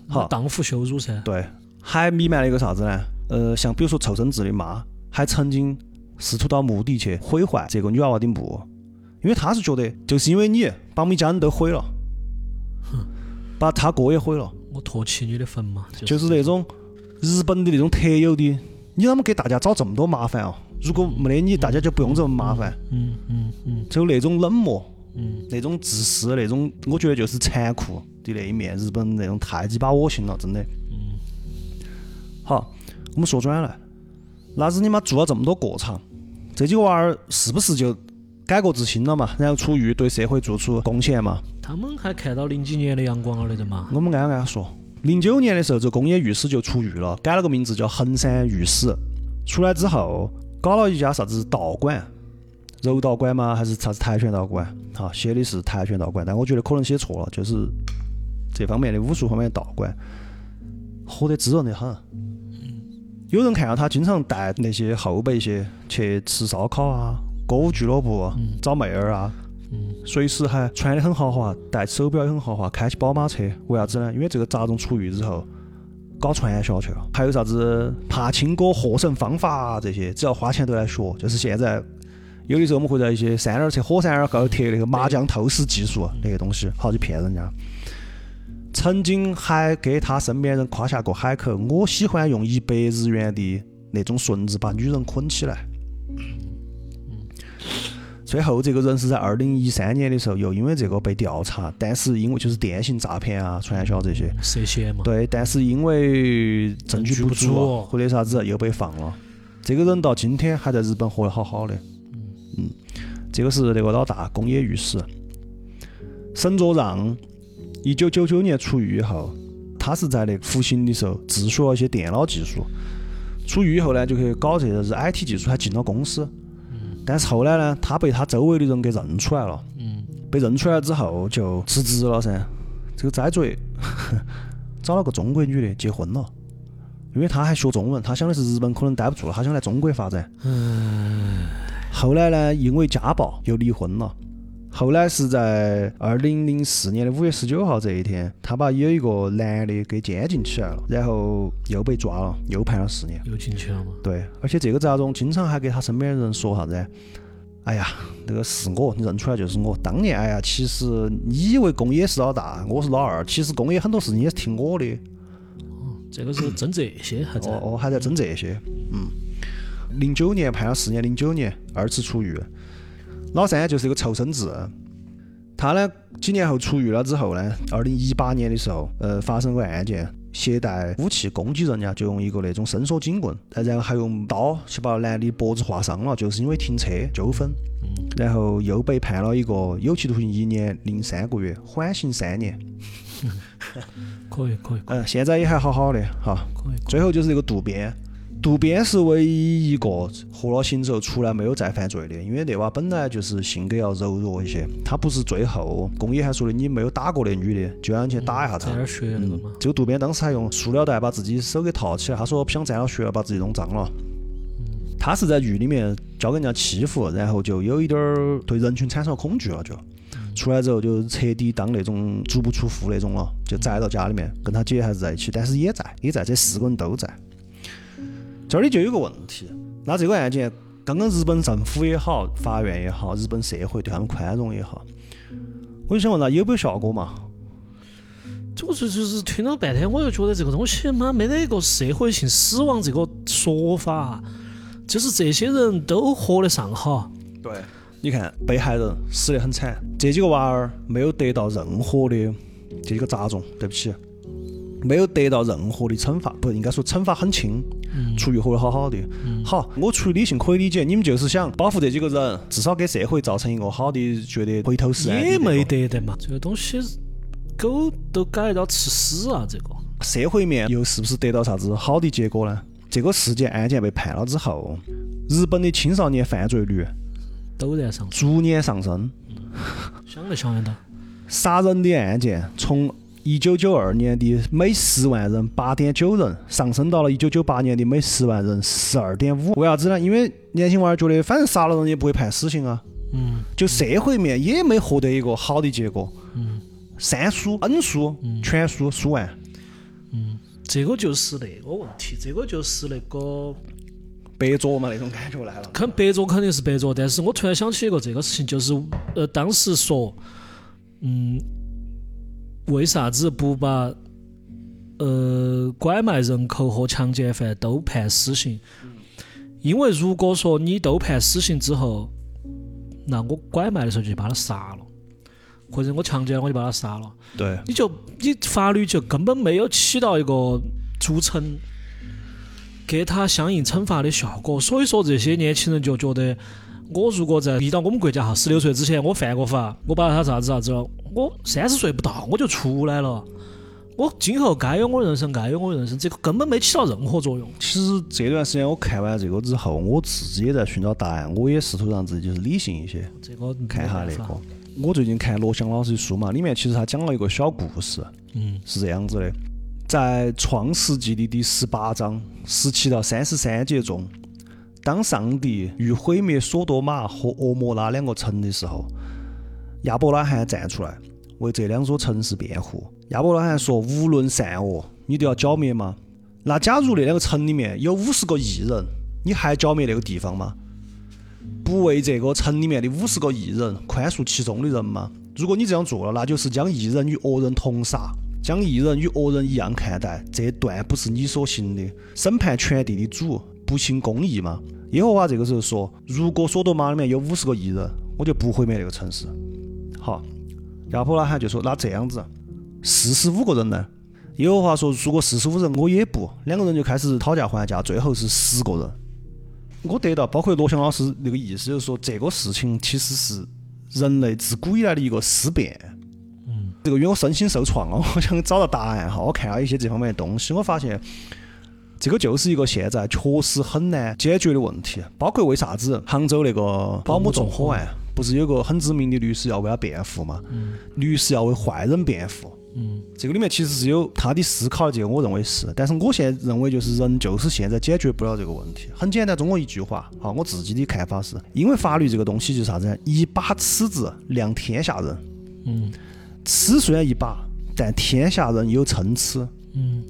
好荡妇羞辱噻。对。还弥漫了一个啥子呢？呃，像比如说臭生志的妈，还曾经试图到墓地去毁坏这个女娃娃的墓，因为他是觉得，就是因为你把我们一家人都毁了，把他哥也毁了，我唾弃你的坟嘛，就是那种日本的那种特有的，你怎么给大家找这么多麻烦哦？如果没得你，大家就不用这么麻烦。嗯嗯嗯，就那种冷漠，嗯，那种自私，那种我觉得就是残酷的那一面。日本那种太鸡巴恶心了，真的。嗯好，我们说转来，那日你妈做了这么多过场，这几个娃儿是不是就改过自新了嘛？然后出狱对社会做出贡献嘛？他们还看到零几年的阳光了的嘛？我们刚刚说，零九年的时候，这工业浴室就出狱了，改了个名字叫衡山浴室。出来之后，搞了一家啥子道馆，柔道馆吗？还是啥子跆拳道馆？哈，写的是跆拳道馆，但我觉得可能写错了，就是这方面的武术方面的道馆，火得滋润的很。有人看到他经常带那些后辈些去吃烧烤啊、歌舞俱乐部、找妹儿啊，随时还穿得很豪华，戴手表也很豪华，开起宝马车。为啥子呢？因为这个杂种出狱之后搞传销去了，还有啥子爬青哥获胜方法这些，只要花钱都来学。就是现在有的时候我们会在一些山儿车火山儿高头贴那个麻将透视技术那些东西，好去骗人家。曾经还给他身边人夸下过海口，我喜欢用一百日元的那种绳子把女人捆起来。最后这个人是在二零一三年的时候，又因为这个被调查，但是因为就是电信诈骗啊、传销这些涉嫌嘛？对，但是因为证据不不足或者啥子又被放了。这个人到今天还在日本活得好好的。嗯，这个是那个老大宫野裕史，沈作让。一九九九年出狱以后，他是在那服刑的时候自学了一些电脑技术。出狱以后呢，就去搞这个是 IT 技术，还进了公司。但是后来呢，他被他周围的人给认出来了。嗯被认出来之后就辞职了噻。这个栽嘴 找了个中国女的结婚了，因为他还学中文，他想的是日本可能待不住了，他想来中国发展。嗯后来呢，因为家暴又离婚了。后来是在二零零四年的五月十九号这一天，他把有一个男的给监禁起来了，然后又被抓了，又判了四年。又进去了吗？对，而且这个杂种经常还给他身边的人说啥子？哎呀，那个是我，你认出来就是我。当年，哎呀，其实你以为公也是老大，我是老二，其实公也很多事情也是听我的。哦，这个是争这些还在？哦哦，还在争这些。嗯，零九年判了四年，零九年二次出狱。老三就是一个臭生子，他呢几年后出狱了之后呢，二零一八年的时候，呃，发生过案件，携带武器攻击人家，就用一个那种伸缩警棍，然后还用刀去把男的脖子划伤了，就是因为停车纠纷，然后又被判了一个有期徒刑一年零三个月，缓刑三年。可以可以，嗯，现在也还好好的哈。可以。最后就是这个渡边。渡边是唯一一个获了刑之后出来没有再犯罪的，因为那娃本来就是性格要柔弱一些。他不是最后公野还说的你没有打过那女的，就让你去打一下他。在那儿学那个嘛。这个渡边当时还用塑料袋把自己手给套起来，他说不想沾了血了，把自己弄脏了。他是在狱里面遭人家欺负，然后就有一点儿对人群产生了恐惧了，就出来之后就彻底当那种足不出户那种了，就宅到家里面，跟他姐还是在一起，但是也在，也在，这四个人都在。这里就有个问题，那这个案件，刚刚日本政府也好，法院也好，日本社会对他们宽容也好，我就想问，了有没有效果嘛？我就就是听了半天，我就觉得这个东西妈没得一个社会性死亡这个说法，就是这些人都活得上哈。对，你看被害人死得很惨，这几个娃儿没有得到任何的这几个杂种，对不起。没有得到任何的惩罚，不应该说惩罚很轻，出狱活得好好的。好，我出于理性可以理解，你们就是想保护这几个人，至少给社会造成一个好的，觉得回头是岸。也没得的嘛，这个东西狗都改到吃屎啊！这个社会面又是不是得到啥子好的结果呢？这个事件案件被判了之后，日本的青少年犯罪率陡然上升，逐年上升。想都想得到，杀人的案件从。一九九二年的每十万人八点九人，上升到了一九九八年的每十万人十二点五。为啥子呢？因为年轻娃儿觉得，反正杀了人也不会判死刑啊。嗯。就社会面也没获得一个好的结果。嗯。三输、N 输、全输，输完。嗯。这个就是那个问题，这个就是那个白做嘛，那种感觉来了。肯白做肯定是白做，但是我突然想起一个这个事情，就是呃，当时说，嗯。为啥子不把呃拐卖人口和强奸犯都判死刑？因为如果说你都判死刑之后，那我拐卖的时候就把他杀了，或者我强奸我就把他杀了。对，你就你法律就根本没有起到一个组成给他相应惩罚的效果。所以说，这些年轻人就觉得，我如果在离到我们国家哈，十六岁之前我犯过法，我把他啥子啥子了，我三十岁不到我就出来了。我今后该有我人生，该有我人生，这个根本没起到任何作用。其实这段时间我看完这个之后，我自己也在寻找答案，我也试图让自己就是理性一些。这个看下那个，我最近看罗翔老师的书嘛，里面其实他讲了一个小故事，嗯，是这样子的，在创世纪的第十八章十七到三十三节中，当上帝欲毁灭索多玛和俄摩拉两个城的时候，亚伯拉罕站出来为这两座城市辩护。亚伯拉罕说：“无论善恶，你都要剿灭吗？那假如那两个城里面有五十个异人，你还剿灭那个地方吗？不为这个城里面的五十个异人宽恕其中的人吗？如果你这样做了，那就是将异人与恶人同杀，将异人与恶人一样看待。这断不是你所行的。审判全地的主不行公义吗？耶和华这个时候说：如果索多玛里面有五十个异人，我就不毁灭那个城市。好，亚伯拉罕就说：那这样子。”四十五个人呢？耶和华说：“如果四十五人，我也不。”两个人就开始讨价还价，最后是十个人。我得到包括罗翔老师那个意思，就是说这个事情其实是人类自古以来的一个思辨。嗯。这个因为我身心受创了，我想找到答案哈。我看了一些这方面的东西，我发现这个就是一个现在确实很难解决的问题。包括为啥子杭州那个保姆纵火案，不是有个很知名的律师要为他辩护吗？嗯。律师要为坏人辩护。嗯，这个里面其实是有他的思考的，这个我认为是，但是我现在认为就是人就是现在解决不了这个问题。很简单，中国一句话，好，我自己的看法是，因为法律这个东西就是啥子？一把尺子量天下人。嗯。尺虽然一把，但天下人有参差。嗯。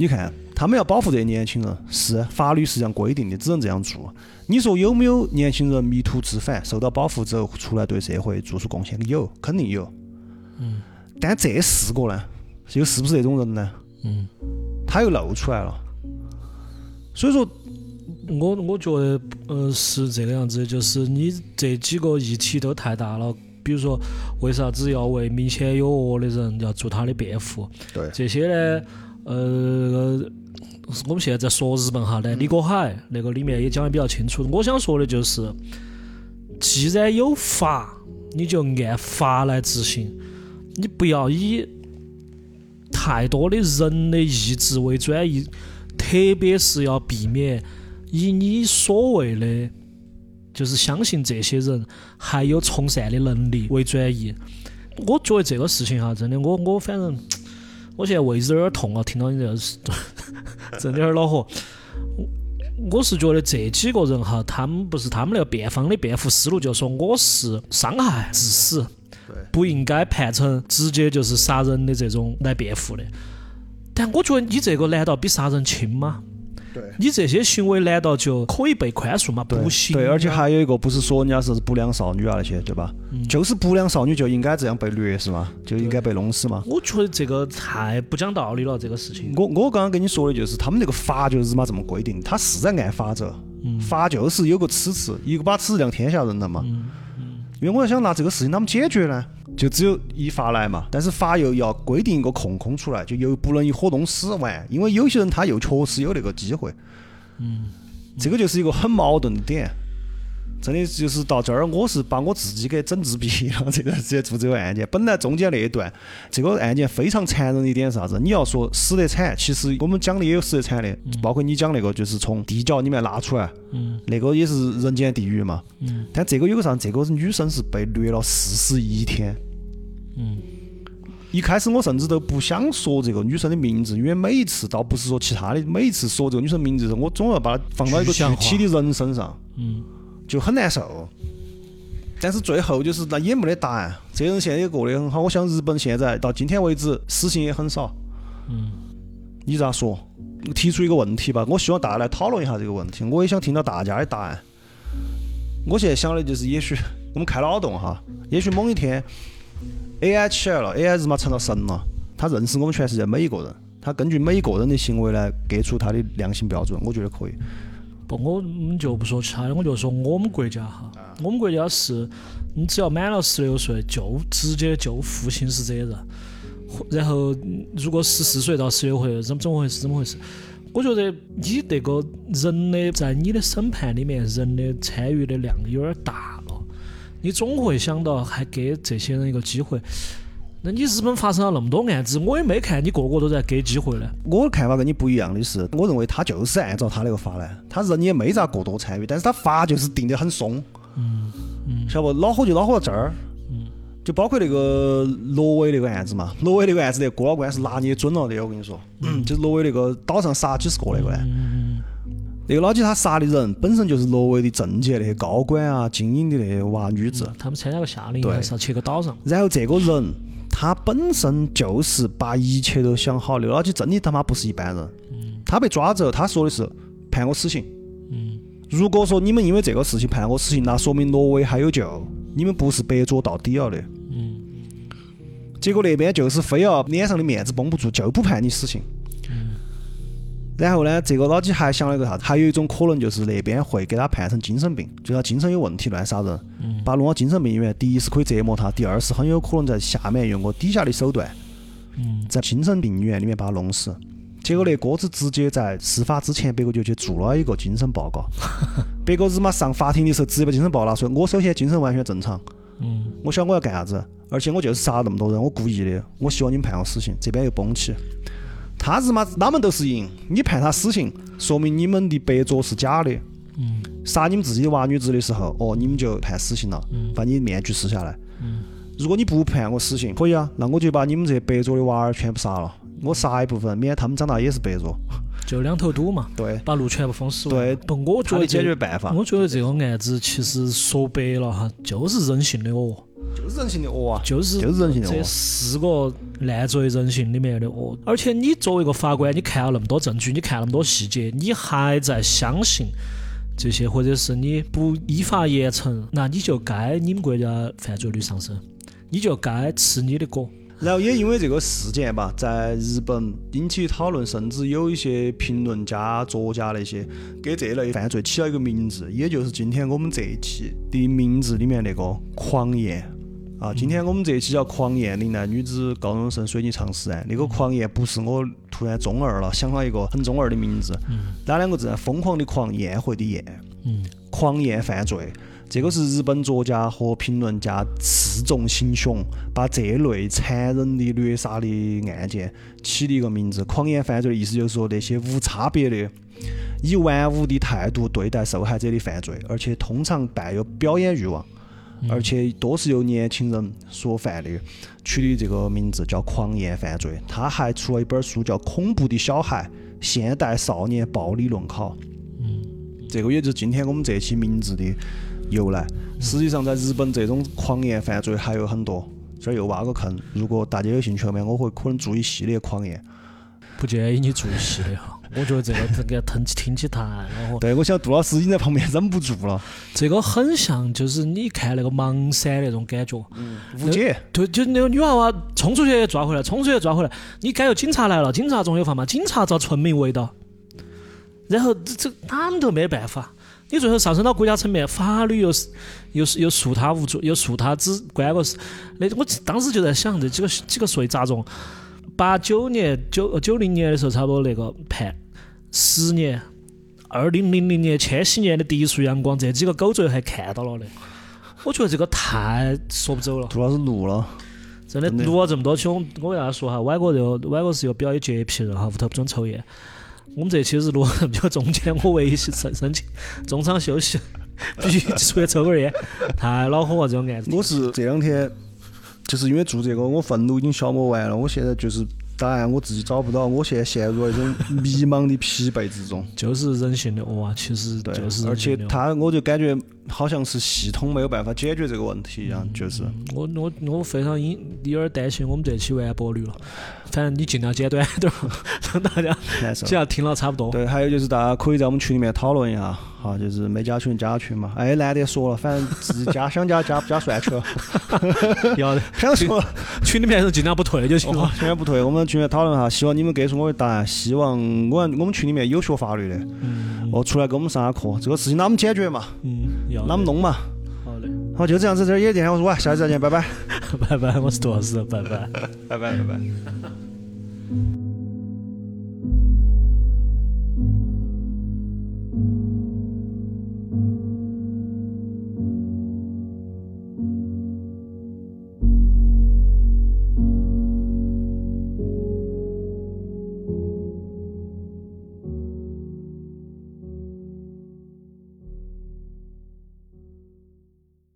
你看，他们要保护这些年轻人，是法律是这样规定的，只能这样做。你说有没有年轻人迷途知返，受到保护之后出来对社会做出贡献的？有，肯定有。嗯。但这四个呢，又是不是这种人呢？嗯，他又露出来了。所以说，我我觉得，呃，是这个样子，就是你这几个议题都太大了。比如说，为啥子要为明显有恶的人要做他的辩护？对，这些呢，呃，我们现在在说日本哈，那李国海那个里面也讲的比较清楚。我想说的就是，既然有法，你就按法来执行。你不要以太多的人的意志为转移，特别是要避免以你所谓的就是相信这些人还有从善的能力为转移。我觉得这个事情哈，真的，我我反正我现在胃子有点痛啊，听到你这个是，真的有点恼火。我是觉得这几个人哈，他们不是他们那个辩方的辩护思路，就说我是伤害致死。不应该判成直接就是杀人的这种来辩护的，但我觉得你这个难道比杀人轻吗？对，你这些行为难道就可以被宽恕吗？不行。对，而且还有一个不是说人家是不良少女啊那些，对吧？就是不良少女就应该这样被虐是吗？就应该被弄死吗？我觉得这个太不讲道理了，这个事情。我我刚刚跟你说的就是他们那个法就是嘛这么规定，他是在按法则，法就是有个尺子，一个把尺量天下人了嘛。嗯因为我在想，那这个事情啷么解决呢？就只有依法来嘛。但是法又要规定一个空空出来，就又不能一伙东死完。因为有些人他又确实有那个机会。嗯，这个就是一个很矛盾的点。真的就是到这儿，我是把我自己给整自闭了。这段时间做这个案件，本来中间那一段，这个案件非常残忍的一点是啥子？你要说死得惨，其实我们讲的也有死得惨的，包括你讲那个，就是从地窖里面拉出来，那个也是人间地狱嘛。嗯但这个有个啥？这个女生是被虐了四十一天。嗯。一开始我甚至都不想说这个女生的名字，因为每一次倒不是说其他的，每一次说这个女生名字的时候，我总要把它放到一个具体的人身上。嗯。就很难受，但是最后就是那也没得答案。这人现在也过得很好。我想日本现在到今天为止死刑也很少。嗯，你咋说？提出一个问题吧，我希望大家来讨论一下这个问题。我也想听到大家的答案。我现在想的就是，也许我们开脑洞哈，也许某一天 AI 起来了，AI 日妈成了神了，他认识我们全世界每一个人，他根据每一个人的行为来给出他的量刑标准，我觉得可以。不，我们就不说其他的，我就说我们国家哈，我们国家是，你只要满了十六岁，就直接就负刑事责任。然后，如果十四岁到十六岁，怎么怎么回事？怎么回事？我觉得你这个人的在你的审判里面，人的参与的量有点大了，你总会想到还给这些人一个机会。那你日本发生了那么多案子，我也没看你个个都在给机会呢。我的看法跟你不一样的是，我认为他就是按照他那个法来，他人也没咋过多参与，但是他法就是定得很松。嗯嗯，晓不？恼火就恼火到这儿。嗯，就包括那个挪威那个案子嘛，挪威那个案子，那郭老官是拿捏准了的，我跟你说，嗯就是挪威那个岛上杀几十个那个呢。那个老几他杀的人本身就是挪威的政界那些高官啊、精英的那些娃女子。他们参加个夏令营，对是要去个岛上。然后这个人他本身就是把一切都想好，那个老几真的他妈不是一般人。他被抓之后，他说的是判我死刑。嗯如果说你们因为这个事情判我死刑，那说明挪威还有救，你们不是白做到底了的。嗯结果那边就是非要脸上的面子绷不住，就不判你死刑。然后呢，这个老几还想了个啥子？还有一种可能就是那边会给他判成精神病，就他精神有问题乱杀人，把他弄到精神病院。第一是可以折磨他，第二是很有可能在下面用个底下的手段，嗯在精神病院里面把他弄死。结果那哥子直接在事发之前，别个就去做了一个精神报告。别个日妈上法庭的时候，直接把精神报告拿出来。我首先精神完全正常，嗯我晓得我要干啥子，而且我就是杀了那么多人，我故意的。我希望你们判我死刑，这边又崩起。他日妈哪们都是赢，你判他死刑，说明你们的白做是假的。嗯。杀你们自己的娃女子的时候，哦，你们就判死刑了，嗯。把你面具撕下来。嗯。如果你不判我死刑，可以啊，那我就把你们这些白做的娃儿全部杀了，我杀一部分，免得他们长大也是白做。就两头堵嘛，对，把路全部封死。对。不，我觉得解决办法。我觉得这个案子其实说白了哈，就是人性的恶，就是人性的恶啊，就是就是人性的恶这四个烂醉人性里面的恶。而且你作为一个法官，你看了那么多证据，你看了那么多细节，你还在相信这些，或者是你不依法严惩，那你就该你们国家犯罪率上升，你就该吃你的果。然后也因为这个事件吧，在日本引起讨论，甚至有一些评论家、作家那些给这类犯罪起了一个名字，也就是今天我们这一期的名字里面那个“狂言”。啊，今天我们这一期叫“狂言岭南女子高中生水泥藏尸案”。那个“狂言”不是我突然中二了，想了一个很中二的名字，哪两个字呢？疯狂的狂，宴会的宴。嗯狂言犯罪，这个是日本作家和评论家刺中心胸，把这类残忍的虐杀的案件起的一个名字。狂言犯罪的意思就是说那些无差别的、以玩物的态度对待受害者的犯罪，而且通常伴有表演欲望，而且多是由年轻人所犯的，取的这个名字叫狂言犯罪。他还出了一本书叫《恐怖的小孩：现代少年暴力论考》。嗯这个也就是今天我们这期名字的由来。实际上，在日本这种狂言犯罪还有很多。这儿又挖个坑，如果大家有兴趣后面，我会可能做一系列狂言。不建议你做系列哈。我觉得这个这个听起听起太恼火。对，我想杜老师已经在旁边忍不住了。这个很像，就是你看那个盲山那种感觉。无解，对，就那个女娃娃冲出去抓回来，冲出去抓回来。你感觉警察来了，警察总有法嘛，警察遭村民围到，然后这这哪们都没办法。你最后上升到国家层面，法律又是又是又诉他无罪，又诉他只关个事。那我当时就在想，这几个几个税咋中？八九年九九零年的时候，差不多那个判十年。二零零零年千禧年的第一束阳光，这几个狗嘴还看到了的。我觉得这个太说不走了。杜老师怒了。真的真的录了这么多期，我我跟大家说哈，歪哥这个歪哥是一个比较有洁癖的人哈，屋头不准抽烟。我们这期是录了这么久，中间我唯一申申请中场休息，必须出去抽根烟，太恼火了这种案子。我是这两天就是因为做这个，我愤怒已经消磨完了，我现在就是答案我自己找不到，我现在陷入了一种迷茫的疲惫之中。就是人性的恶啊，其实对就是，而且他我就感觉好像是系统没有办法解决这个问题一样，就是。我我我非常因有点担心我们这期完播率了。反正你尽量简短一点儿，让大家只。要听了差不多。对，还有就是大家可以在我们群里面讨论一下，哈，就是没加群加群嘛。哎，难得说了，反正自己加想加加不加算球，要想说了，群里面是尽量不退就行了。哦，量不退。我们群里面讨论哈，希望你们给出我的答案。希望我我们群里面有学法律的，哦，出来给我们上下课。这个事情哪么解决嘛？嗯，要哪么弄嘛？好嘞，好，就这样子，这儿野电台，我是我，下期再见，拜拜，拜拜，我是杜老师，拜拜。拜拜，拜拜。